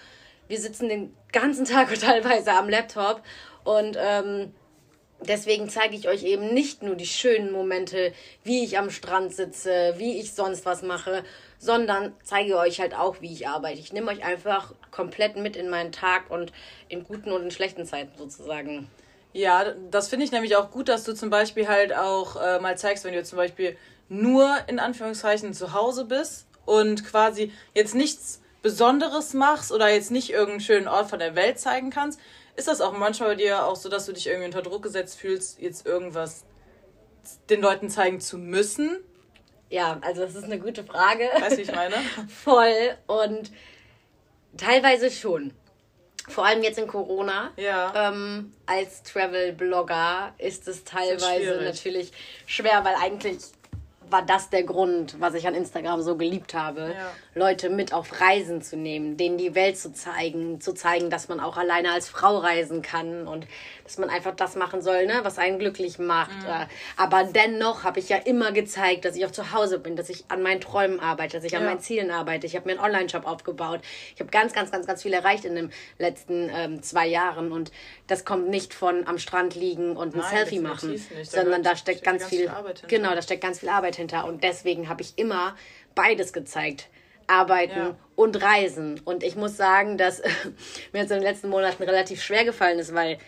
Wir sitzen den ganzen Tag teilweise am Laptop und ähm, deswegen zeige ich euch eben nicht nur die schönen Momente, wie ich am Strand sitze, wie ich sonst was mache, sondern zeige euch halt auch, wie ich arbeite. Ich nehme euch einfach komplett mit in meinen Tag und in guten und in schlechten Zeiten sozusagen. Ja, das finde ich nämlich auch gut, dass du zum Beispiel halt auch äh, mal zeigst, wenn du zum Beispiel nur in Anführungszeichen zu Hause bist und quasi jetzt nichts Besonderes machst oder jetzt nicht irgendeinen schönen Ort von der Welt zeigen kannst, ist das auch manchmal bei dir auch so, dass du dich irgendwie unter Druck gesetzt fühlst, jetzt irgendwas den Leuten zeigen zu müssen? Ja, also das ist eine gute Frage. Weißt du, wie ich meine? Voll und teilweise schon vor allem jetzt in Corona, ja. ähm, als Travel-Blogger ist es teilweise ist natürlich schwer, weil eigentlich war das der Grund, was ich an Instagram so geliebt habe. Ja. Leute mit auf Reisen zu nehmen, denen die Welt zu zeigen, zu zeigen, dass man auch alleine als Frau reisen kann und dass man einfach das machen soll, ne, was einen glücklich macht. Äh, Aber dennoch habe ich ja immer gezeigt, dass ich auch zu Hause bin, dass ich an meinen Träumen arbeite, dass ich an Ja. meinen Zielen arbeite. Ich habe mir einen Online-Shop aufgebaut. Ich habe ganz, ganz, ganz, ganz viel erreicht in den letzten ähm, zwei Jahren und das kommt nicht von am Strand liegen und ein Nein, Selfie machen, nicht. Sondern da steckt steckt ganz ganz viel, viel genau, da steckt ganz viel Arbeit hinter und deswegen habe ich immer beides gezeigt. Arbeiten Ja. und Reisen. Und ich muss sagen, dass mir jetzt in den letzten Monaten relativ schwer gefallen ist, weil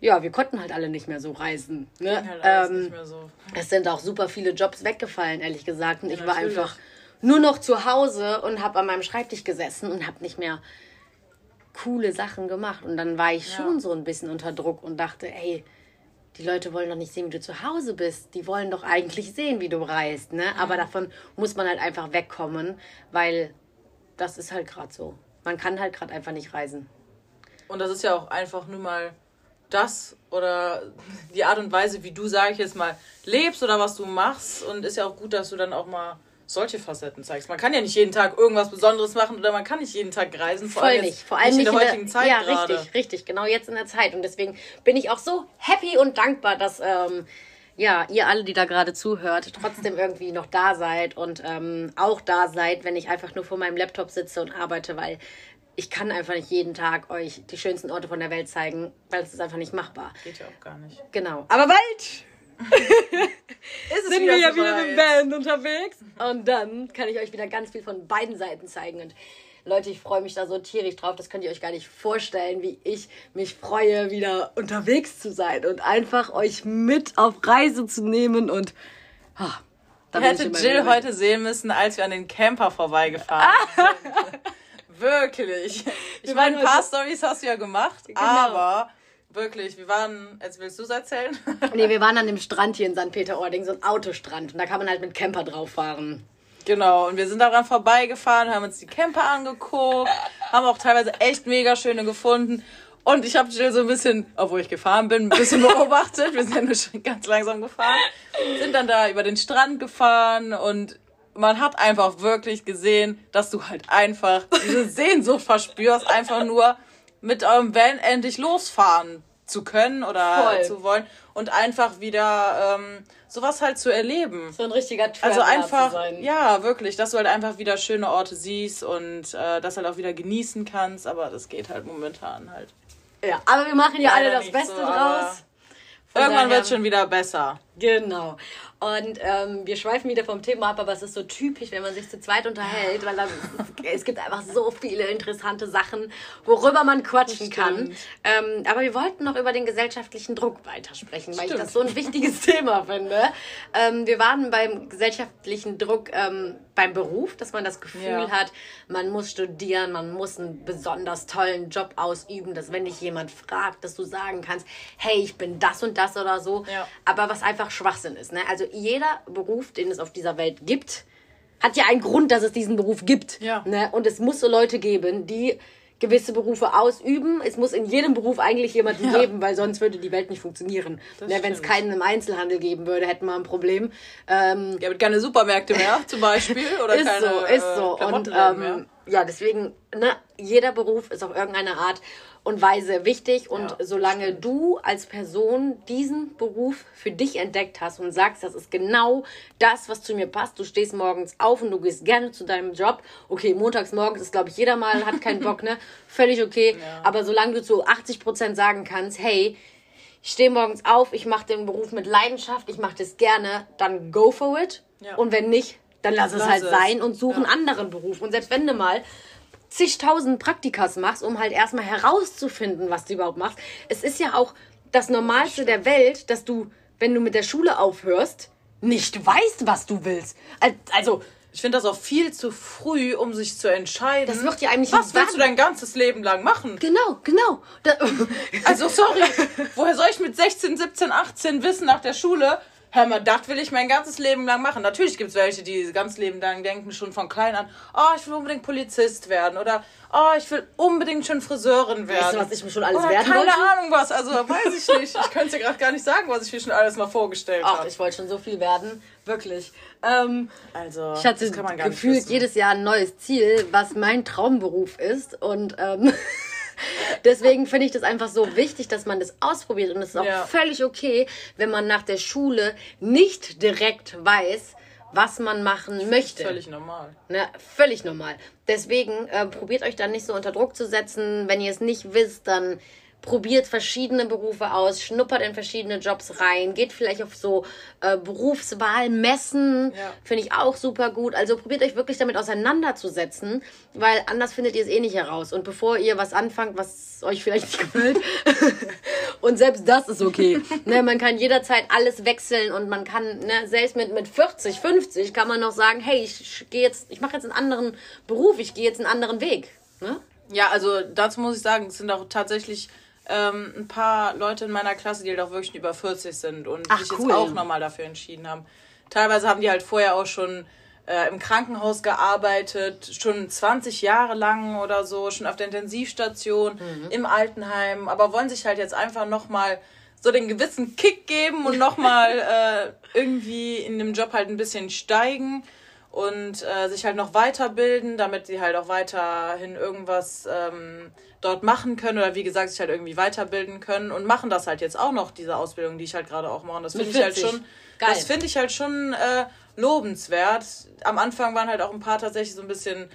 ja, wir konnten halt alle nicht mehr so reisen. Ne? Halt Ähm, nicht mehr so. es sind auch super viele Jobs weggefallen, ehrlich gesagt. Und ich war natürlich. einfach nur noch zu Hause und habe an meinem Schreibtisch gesessen und habe nicht mehr coole Sachen gemacht. Und dann war ich Ja. schon so ein bisschen unter Druck und dachte, ey, die Leute wollen doch nicht sehen, wie du zu Hause bist. Die wollen doch eigentlich sehen, wie du reist. Ne? Aber davon muss man halt einfach wegkommen, weil das ist halt gerade so. Man kann halt gerade einfach nicht reisen. Und das ist ja auch einfach nur mal das oder die Art und Weise, wie du, sage ich jetzt mal, lebst oder was du machst. Und ist ja auch gut, dass du dann auch mal solche Facetten zeigst. Man kann ja nicht jeden Tag irgendwas Besonderes machen oder man kann nicht jeden Tag reisen. Vor Voll allem nicht. Vor allem nicht in der heutigen Zeit ja, gerade. richtig, richtig. Genau jetzt in der Zeit. Und deswegen bin ich auch so happy und dankbar, dass ähm, ja, ihr alle, die da gerade zuhört, trotzdem irgendwie noch da seid und ähm, auch da seid, wenn ich einfach nur vor meinem Laptop sitze und arbeite, weil ich kann einfach nicht jeden Tag euch die schönsten Orte von der Welt zeigen, weil es ist einfach nicht machbar. Geht ja auch gar nicht. Genau. Aber bald sind wir ja wieder mit Band unterwegs. Und dann kann ich euch wieder ganz viel von beiden Seiten zeigen. Und Leute, ich freue mich da so tierisch drauf. Das könnt ihr euch gar nicht vorstellen, wie ich mich freue, wieder unterwegs zu sein und einfach euch mit auf Reise zu nehmen. Und ah, da Hätte Jill heute sehen müssen, als wir an den Camper vorbeigefahren Ah. sind. Wirklich. Ich Wir meine, waren ein paar heute- Stories hast du ja gemacht, Genau. aber wirklich, wir waren, jetzt willst du es erzählen? Nee, wir waren an dem Strand hier in St. Peter-Ording, so ein Autostrand. Und da kann man halt mit Camper drauf fahren. Genau, und wir sind daran vorbeigefahren, haben uns die Camper angeguckt, haben auch teilweise echt mega schöne gefunden. Und ich habe Jill so ein bisschen, obwohl ich gefahren bin, ein bisschen beobachtet. Wir sind ja nur schon ganz langsam gefahren. Sind dann da über den Strand gefahren und man hat einfach wirklich gesehen, dass du halt einfach diese Sehnsucht verspürst, einfach nur mit eurem Van endlich losfahren zu können oder Voll. zu wollen und einfach wieder ähm, sowas halt zu erleben. So ein richtiger Also Traveler einfach, zu sein. ja, wirklich, dass du halt einfach wieder schöne Orte siehst und äh, das halt auch wieder genießen kannst, aber das geht halt momentan halt. ja. Aber wir machen ja alle das Beste so, draus. Von Irgendwann wird schon wieder besser. Genau. Und ähm, wir schweifen wieder vom Thema ab, aber es ist so typisch, wenn man sich zu zweit unterhält, weil dann, es gibt einfach so viele interessante Sachen, worüber man quatschen kann. Ähm, aber wir wollten noch über den gesellschaftlichen Druck weitersprechen, weil ich Stimmt. das so ein wichtiges Thema finde. Ähm, wir waren beim gesellschaftlichen Druck ähm, beim Beruf, dass man das Gefühl Ja. hat, man muss studieren, man muss einen besonders tollen Job ausüben, dass wenn dich jemand fragt, dass du sagen kannst, hey, ich bin das und das oder so. Ja. Aber was einfach Schwachsinn ist. Ne? Also jeder Beruf, den es auf dieser Welt gibt, hat ja einen Grund, dass es diesen Beruf gibt. Ja. Ne? Und es muss so Leute geben, die gewisse Berufe ausüben. Es muss in jedem Beruf eigentlich jemanden Ja. geben, weil sonst würde die Welt nicht funktionieren. Ne? Wenn es keinen im Einzelhandel geben würde, hätten wir ein Problem. Ähm, Ja, mit keine Supermärkte mehr, zum Beispiel. Oder ist keine, so, ist äh, so. Und Klamottenläden mehr. ähm, ja, deswegen, ne, jeder Beruf ist auf irgendeine Art und Weise wichtig. Und Ja, solange du als Person diesen Beruf für dich entdeckt hast und sagst, das ist genau das, was zu mir passt, du stehst morgens auf und du gehst gerne zu deinem Job. Okay, montags morgens ist, glaube ich, jeder mal, hat keinen Bock, ne? Völlig okay. Aber solange du zu 80 Prozent sagen kannst, hey, ich stehe morgens auf, ich mache den Beruf mit Leidenschaft, ich mache das gerne, dann go for it. Ja. Und wenn nicht, dann lass es Lass halt es. sein und such einen Ja. anderen Beruf. Und selbst wenn du mal zigtausend Praktikas machst, um halt erstmal herauszufinden, was du überhaupt machst. Es ist ja auch das Normalste der Welt, dass du, wenn du mit der Schule aufhörst, nicht weißt, was du willst. Al- Also, Ich finde das auch viel zu früh, um sich zu entscheiden. Das wird dir eigentlich Was willst du dein ganzes Leben lang machen? genau, genau. Da, Also sorry, woher soll ich mit 16, 17, 18 wissen nach der Schule, hör mal, das will ich mein ganzes Leben lang machen. Natürlich gibt es welche, die das ganze Leben lang denken, schon von klein an, oh, ich will unbedingt Polizist werden oder oh, ich will unbedingt schon Friseurin werden. Weißt du, was ich mir schon alles oder werden keine wollte? Ahnung was, also weiß ich nicht. Ich könnte dir gerade gar nicht sagen, was ich mir schon alles mal vorgestellt Ach, habe. ich wollte schon so viel werden. Wirklich. Ähm, Also, ich hatte das kann man gar nicht gefühlt jedes Jahr ein neues Ziel, was mein Traumberuf ist. Und ähm, deswegen finde ich das einfach so wichtig, dass man das ausprobiert. Und es ist auch Ja. völlig okay, wenn man nach der Schule nicht direkt weiß, was man machen möchte. Völlig normal. Ne, völlig normal. Deswegen äh, probiert euch dann nicht so unter Druck zu setzen. Wenn ihr es nicht wisst, dann probiert verschiedene Berufe aus, schnuppert in verschiedene Jobs rein, geht vielleicht auf so äh, Berufswahlmessen, Ja. finde ich auch super gut. Also probiert euch wirklich damit auseinanderzusetzen, weil anders findet ihr es eh nicht heraus. Und bevor ihr was anfangt, was euch vielleicht nicht gefällt, und selbst das ist okay. ne, man kann jederzeit alles wechseln und man kann, ne, selbst mit, mit 40, 50 kann man noch sagen, hey, ich, gehe jetzt, ich mache jetzt einen anderen Beruf, ich gehe jetzt einen anderen Weg. Ne? Ja, also dazu muss ich sagen, es sind auch tatsächlich ähm, ein paar Leute in meiner Klasse, die halt auch wirklich über 40 sind und Ach, sich cool. jetzt auch nochmal dafür entschieden haben. Teilweise haben die halt vorher auch schon äh, im Krankenhaus gearbeitet, schon 20 Jahre lang oder so, schon auf der Intensivstation, Mhm. im Altenheim, aber wollen sich halt jetzt einfach nochmal so den gewissen Kick geben und nochmal äh, irgendwie in dem Job halt ein bisschen steigen und äh, sich halt noch weiterbilden, damit sie halt auch weiterhin irgendwas ähm, dort machen können oder wie gesagt sich halt irgendwie weiterbilden können und machen das halt jetzt auch noch diese Ausbildung, die ich halt gerade auch mache. Und das finde ich halt 40. schon, Geil. das finde ich halt schon äh, lobenswert. Am Anfang waren halt auch ein paar tatsächlich so ein bisschen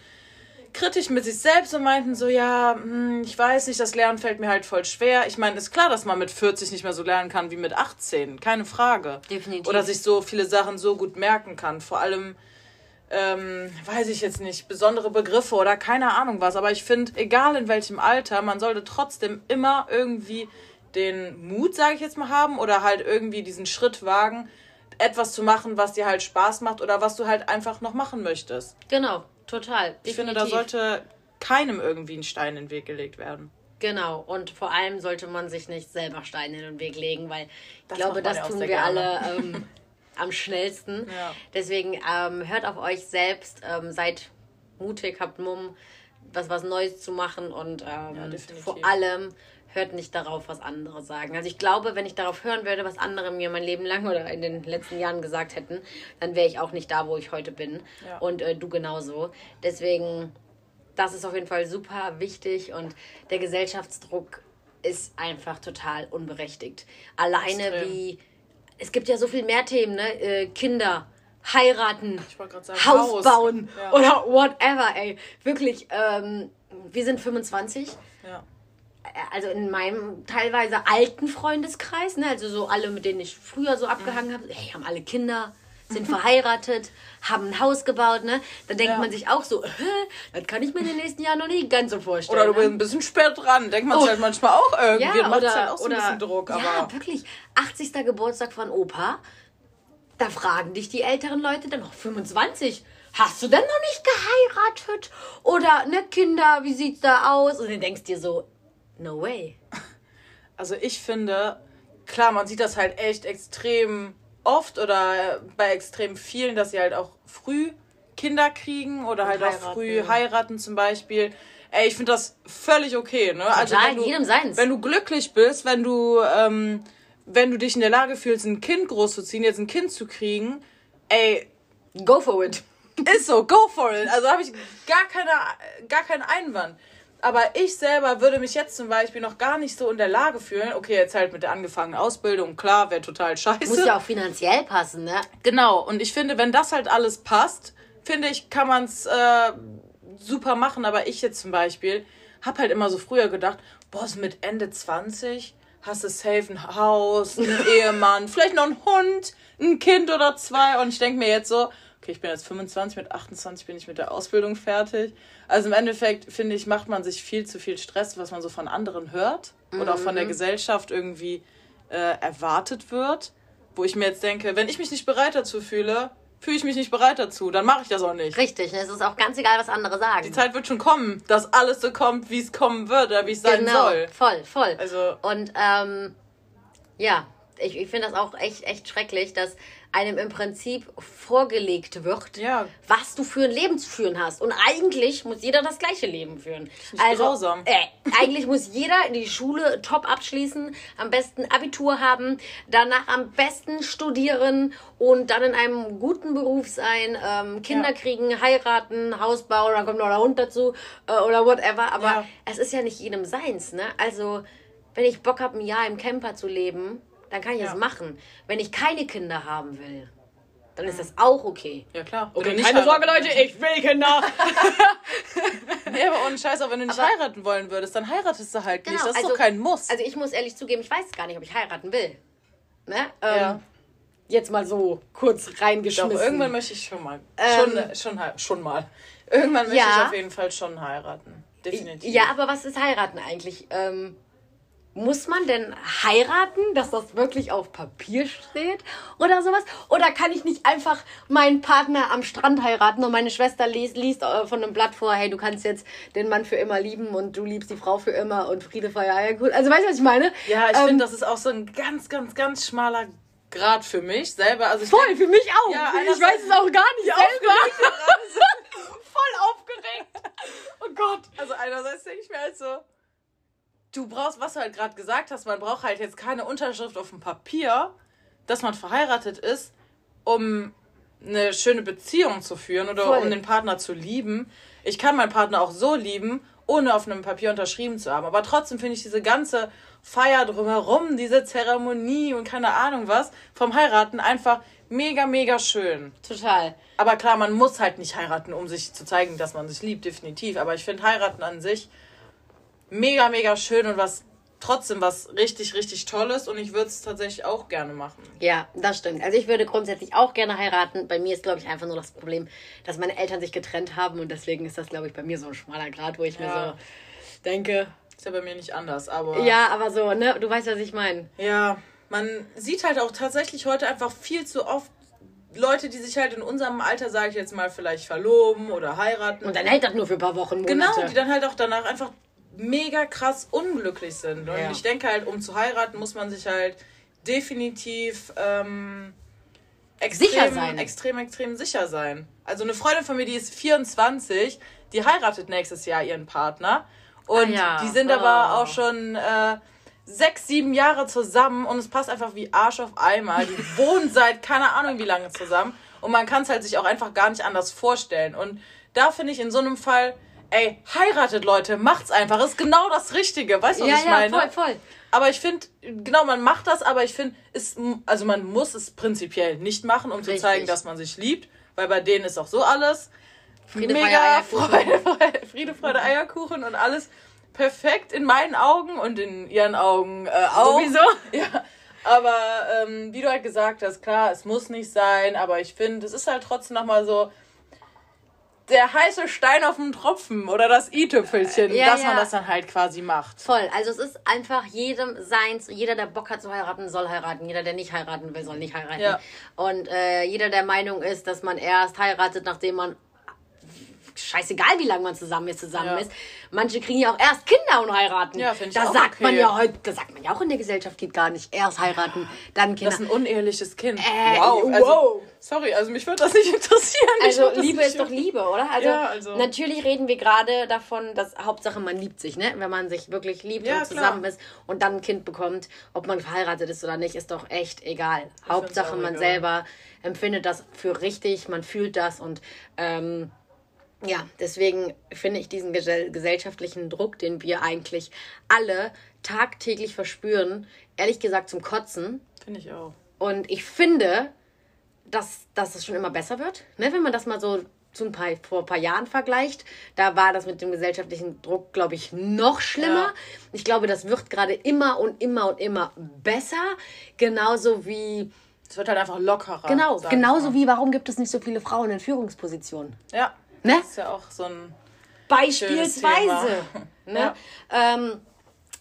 kritisch mit sich selbst und meinten so, ja, hm, ich weiß nicht, das Lernen fällt mir halt voll schwer. Ich meine, ist klar, dass man mit 40 nicht mehr so lernen kann wie mit 18, keine Frage. Definitiv. Oder sich so viele Sachen so gut merken kann. Vor allem, ähm, weiß ich jetzt nicht, besondere Begriffe oder keine Ahnung was. Aber ich finde, egal in welchem Alter, man sollte trotzdem immer irgendwie den Mut, sage ich jetzt mal, haben oder halt irgendwie diesen Schritt wagen, etwas zu machen, was dir halt Spaß macht oder was du halt einfach noch machen möchtest. Genau, total. Ich finde, da sollte keinem irgendwie ein Stein in den Weg gelegt werden. Genau, und vor allem sollte man sich nicht selber Steine in den Weg legen, weil ich Das glaube, das tun wir alle ähm, am schnellsten. Ja. Deswegen ähm, hört auf euch selbst, ähm, seid mutig, habt Mumm, was, was Neues zu machen und ähm, definitiv. vor allem hört nicht darauf, was andere sagen. Also ich glaube, wenn ich darauf hören würde, was andere mir mein Leben lang oder in den letzten Jahren gesagt hätten, dann wäre ich auch nicht da, wo ich heute bin. Ja. Und äh, du genauso. Deswegen das ist auf jeden Fall super wichtig und der Gesellschaftsdruck ist einfach total unberechtigt. Alleine Extrem. wie es gibt ja so viel mehr Themen, ne? Äh, Kinder, heiraten, sagen, Haus, Haus. bauen Ja. oder whatever, ey. Wirklich, ähm, wir sind 25 Ja. also in meinem teilweise alten Freundeskreis, ne, also so alle, mit denen ich früher so abgehangen habe, hey, haben alle Kinder, sind verheiratet, haben ein Haus gebaut, ne? Da denkt Ja. man sich auch so, das kann ich mir in den nächsten Jahren noch nicht ganz so vorstellen. Oder du bist ne? ein bisschen spät dran. Denkt man sich halt manchmal auch irgendwie. ja, macht oder, halt auch so oder, ein bisschen Druck. ja, Aber wirklich. 80. Geburtstag von Opa, da fragen dich die älteren Leute dann noch 25. Hast du denn noch nicht geheiratet? Oder, ne, Kinder, wie sieht's da aus? Und dann denkst dir so, no way. also ich finde, klar, man sieht das halt echt extrem oft oder bei extrem vielen, dass sie halt auch früh Kinder kriegen oder halt auch heiraten. früh heiraten zum Beispiel. Ey, ich finde das völlig okay, ne? Also Total, wenn du, jedem seins. Wenn du glücklich bist, wenn du, ähm, wenn du dich in der Lage fühlst, ein Kind großzuziehen, jetzt ein Kind zu kriegen, ey, Go for it. Ist so, go for it. Also habe ich gar, keine, gar keinen Einwand. Aber ich selber würde mich jetzt zum Beispiel noch gar nicht so in der Lage fühlen. Okay, jetzt halt mit der angefangenen Ausbildung, klar, wäre total scheiße. Muss ja auch finanziell passen, ne? Genau, und ich finde, wenn das halt alles passt, finde ich, kann man es äh, super machen. Aber ich jetzt zum Beispiel habe halt immer so früher gedacht, boah, so mit Ende 20 hast du safe ein Haus, einen Ehemann, vielleicht noch einen Hund, ein Kind oder zwei. Und ich denke mir jetzt so, okay, ich bin jetzt 25, mit 28 bin ich mit der Ausbildung fertig. Also im Endeffekt, finde ich, macht man sich viel zu viel Stress, was man so von anderen hört oder auch von der Gesellschaft irgendwie äh, erwartet wird. Wo ich mir jetzt denke, wenn ich mich nicht bereit dazu fühle, fühle ich mich nicht bereit dazu, dann mache ich das auch nicht. Richtig, es ist auch ganz egal, was andere sagen. Die Zeit wird schon kommen, dass alles so kommt, wie es kommen wird oder wie es sein genau, soll. voll, voll. Also- Und ähm, ja, ich, ich finde das auch echt, echt schrecklich, dass einem im Prinzip vorgelegt wird, Ja. was du für ein Leben zu führen hast. Und eigentlich muss jeder das gleiche Leben führen. nicht also, grausam. äh, eigentlich muss jeder die Schule top abschließen, am besten Abitur haben, danach am besten studieren und dann in einem guten Beruf sein, ähm, Kinder Ja. kriegen, heiraten, Haus bauen, dann kommt noch der Hund dazu äh, oder whatever. Aber Ja. es ist ja nicht jedem seins, ne? Also, wenn ich Bock habe, ein Jahr im Camper zu leben, dann kann ich Ja. es machen. Wenn ich keine Kinder haben will, dann ist das auch okay. Ja, klar. Okay, nicht keine Sorge, Leute, ich will Kinder. Nee, aber ohne Scheiß, auch wenn du nicht heiraten wollen würdest, dann heiratest du halt nicht. Genau, Das ist also- doch kein Muss. Also ich muss ehrlich zugeben, ich weiß gar nicht, ob ich heiraten will. Ne? Ähm, Ja. Jetzt mal so kurz Doch, reingeschmissen. irgendwann möchte ich schon mal. Ähm, schon, schon, schon mal. Irgendwann möchte Ja. ich auf jeden Fall schon heiraten. Definitiv. Ja, aber was ist heiraten eigentlich? Ähm, muss man denn heiraten, dass das wirklich auf Papier steht oder sowas? Oder kann ich nicht einfach meinen Partner am Strand heiraten und meine Schwester liest, liest äh, von einem Blatt vor, hey, du kannst jetzt den Mann für immer lieben und du liebst die Frau für immer und Friede, Feier, Eierkuchen. Also weißt du, was ich meine? Ja, ich Ähm, finde, das ist auch so ein ganz, ganz, ganz schmaler Grad für mich selber. Also Voll, denk- für mich auch. Ja, ich weiß es auch gar nicht selber. aufgeregt. Voll aufgeregt. Oh Gott. Also einerseits denke ich mir halt so, du brauchst, was du halt gerade gesagt hast, man braucht halt jetzt keine Unterschrift auf dem Papier, dass man verheiratet ist, um eine schöne Beziehung zu führen oder Voll. um den Partner zu lieben. Ich kann meinen Partner auch so lieben, ohne auf einem Papier unterschrieben zu haben. Aber trotzdem finde ich diese ganze Feier drumherum, diese Zeremonie und keine Ahnung was, vom Heiraten einfach mega, mega schön. Total. Aber klar, man muss halt nicht heiraten, um sich zu zeigen, dass man sich liebt, definitiv. Aber ich finde heiraten an sich mega, mega schön und was trotzdem was richtig, richtig Tolles und ich würde es tatsächlich auch gerne machen. Ja, das stimmt. Also ich würde grundsätzlich auch gerne heiraten. Bei mir ist, glaube ich, einfach nur das Problem, dass meine Eltern sich getrennt haben und deswegen ist das, glaube ich, bei mir so ein schmaler Grad, wo ich mir Ja. so denke, Ist ja bei mir nicht anders, aber ja, aber so, ne, du weißt, was ich meine. ja, man sieht halt auch tatsächlich heute einfach viel zu oft Leute, die sich halt in unserem Alter, sage ich jetzt mal, vielleicht verloben oder heiraten. Und dann hält das nur für ein paar Wochen, Monate. Genau, die dann halt auch danach einfach mega krass unglücklich sind. Und Ja. ich denke halt, um zu heiraten, muss man sich halt definitiv ähm, extrem, Sicher sein. extrem, extrem sicher sein. Also eine Freundin von mir, die ist 24, die heiratet nächstes Jahr ihren Partner. Und Ah ja. die sind Oh. aber auch schon äh, sechs, sieben Jahre zusammen und es passt einfach wie Arsch auf Eimer. Die wohnen seit keine Ahnung wie lange zusammen und man kann es halt sich auch einfach gar nicht anders vorstellen. Und da finde ich in so einem Fall, ey, heiratet Leute, macht's einfach, ist genau das Richtige. Weißt du, was ja, ich ja, meine? voll, voll. Aber ich finde, genau, man macht das, aber ich finde, es, also man muss es prinzipiell nicht machen, um zu Richtig. zeigen, dass man sich liebt, weil bei denen ist auch so alles Friede, mega. Freude, Freude, Friede, Freude, Eierkuchen und alles perfekt in meinen Augen und in ihren Augen äh, auch. Sowieso. Ja, aber ähm, wie du halt gesagt hast, klar, es muss nicht sein, aber ich finde, es ist halt trotzdem nochmal so der heiße Stein auf dem Tropfen oder das i-Tüpfelchen, Ja, dass ja. man das dann halt quasi macht. Voll. Also es ist einfach jedem seins. Jeder, der Bock hat zu heiraten, soll heiraten. Jeder, der nicht heiraten will, soll nicht heiraten. Ja. Und äh, jeder, der Meinung ist, dass man erst heiratet, nachdem man scheißegal, wie lange man zusammen ist, zusammen Ja. ist. Manche kriegen ja auch erst Kinder und heiraten. Ja, find ich da auch sagt okay. man ja heute, da sagt man ja auch in der Gesellschaft geht gar nicht erst heiraten, dann Kinder. Das ist ein uneheliches Kind. Äh, wow. Also, wow. Sorry, also mich würde das nicht interessieren. Ich Also das Liebe ist doch Liebe, oder? Also, Ja, also- natürlich reden wir gerade davon, dass Hauptsache man liebt sich, ne? Wenn man sich wirklich liebt Ja, und klar. zusammen ist und dann ein Kind bekommt, ob man verheiratet ist oder nicht, ist doch echt egal. Hauptsache auch man egal. selber empfindet das für richtig, man fühlt das und ähm, ja, deswegen finde ich diesen gesell gesellschaftlichen Druck, den wir eigentlich alle tagtäglich verspüren, ehrlich gesagt zum Kotzen. Finde ich auch. Und ich finde, dass, dass es schon immer besser wird. Ne? Wenn man das mal so zu ein paar, vor ein paar Jahren vergleicht, da war das mit dem gesellschaftlichen Druck, glaube ich, noch schlimmer. Ja. Ich glaube, das wird gerade immer und immer und immer besser. Genauso wie, Es wird halt einfach lockerer. genau, genauso wie, warum gibt es nicht so viele Frauen in Führungspositionen? Ja. Ne? Das ist ja auch so ein. Beispielsweise. Ne? Ja. Ähm,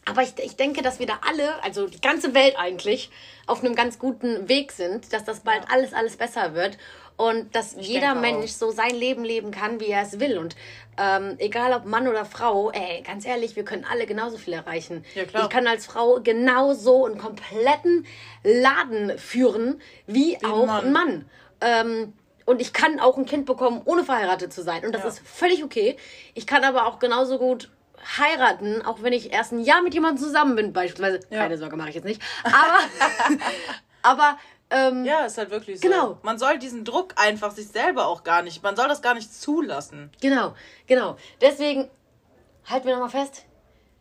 aber ich, ich denke, dass wir da alle, also die ganze Welt eigentlich, auf einem ganz guten Weg sind, dass das bald alles, alles besser wird. und dass jeder denke Mensch so sein Leben leben kann, wie er es will. Und ähm, egal ob Mann oder Frau, ey, ganz ehrlich, wir können alle genauso viel erreichen. Ja, klar. Ich kann als Frau genauso einen kompletten Laden führen, wie, auch Mann. ein Mann. Ähm, und ich kann auch ein Kind bekommen, ohne verheiratet zu sein. Und das Ja. ist völlig okay. Ich kann aber auch genauso gut heiraten, auch wenn ich erst ein Jahr mit jemandem zusammen bin, beispielsweise. Ja. Keine Sorge, mache ich jetzt nicht. Aber, aber ähm, Ja, ist halt wirklich so. Genau. Man soll diesen Druck einfach sich selber auch gar nicht, man soll das gar nicht zulassen. Genau, genau. Deswegen halten wir nochmal fest.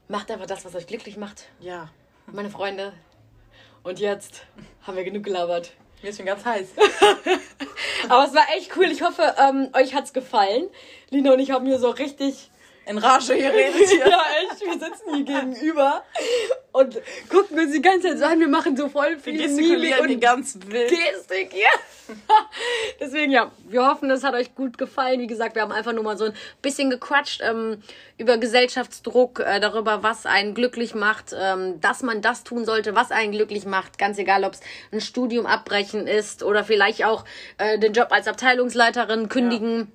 Macht einfach das, was euch glücklich macht, Ja. meine Freunde. Und jetzt haben wir genug gelabert. Mir ist schon ganz heiß. Aber es war echt cool. Ich hoffe, ähm, euch hat's gefallen. Lina und ich haben hier so richtig. In Rage geredet hier. ja, echt. Wir sitzen hier gegenüber und gucken uns die ganze Zeit so an. Wir machen so voll Wir viel Mimik gestikulieren und die ganz wild. Gestik, ja. Deswegen, ja, wir hoffen, es hat euch gut gefallen. Wie gesagt, wir haben einfach nur mal so ein bisschen gequatscht ähm, über Gesellschaftsdruck, äh, darüber, was einen glücklich macht, ähm, dass man das tun sollte, was einen glücklich macht. Ganz egal, ob es ein Studium abbrechen ist oder vielleicht auch äh, den Job als Abteilungsleiterin kündigen.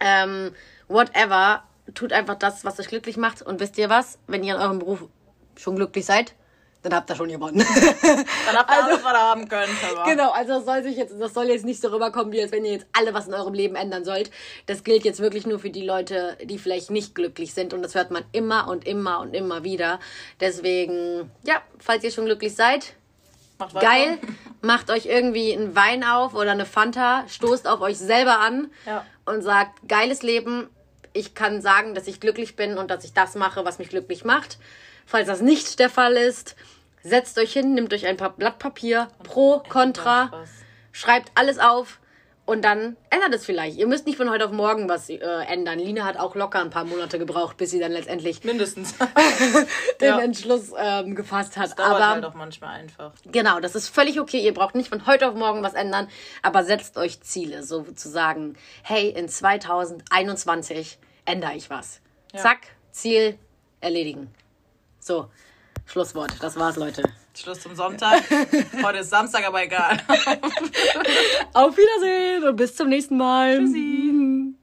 Ähm, whatever. Tut einfach das, was euch glücklich macht. Und wisst ihr was? Wenn ihr in eurem Beruf schon glücklich seid, dann habt ihr schon gewonnen. Dann habt ihr alles, was ihr haben könnt. Aber. Genau, also das soll sich jetzt, das soll jetzt nicht so rüberkommen, wie als wenn ihr jetzt alle was in eurem Leben ändern sollt. Das gilt jetzt wirklich nur für die Leute, die vielleicht nicht glücklich sind und das hört man immer und immer und immer wieder. Deswegen, ja, falls ihr schon glücklich seid, Macht geil, macht euch irgendwie einen Wein auf oder eine Fanta, stoßt auf euch selber an Ja. und sagt, geiles Leben, ich kann sagen, dass ich glücklich bin und dass ich das mache, was mich glücklich macht. Falls das nicht der Fall ist, setzt euch hin, nehmt euch ein paar Blatt Papier, pro, contra, schreibt alles auf und dann ändert es vielleicht. Ihr müsst nicht von heute auf morgen was äh, ändern. Lina hat auch locker ein paar Monate gebraucht, bis sie dann letztendlich Mindestens. den Ja. Entschluss ähm, gefasst hat. Dauert Aber halt auch manchmal einfach. Genau, das ist völlig okay. Ihr braucht nicht von heute auf morgen was ändern, aber setzt euch Ziele, sozusagen. Hey, in 2021 ändere ich was. Zack, Ziel erledigen. So, Schlusswort. Das war's, Leute. Schluss zum Sonntag. Heute ist Samstag, aber egal. Auf Wiedersehen und bis zum nächsten Mal. Tschüssi.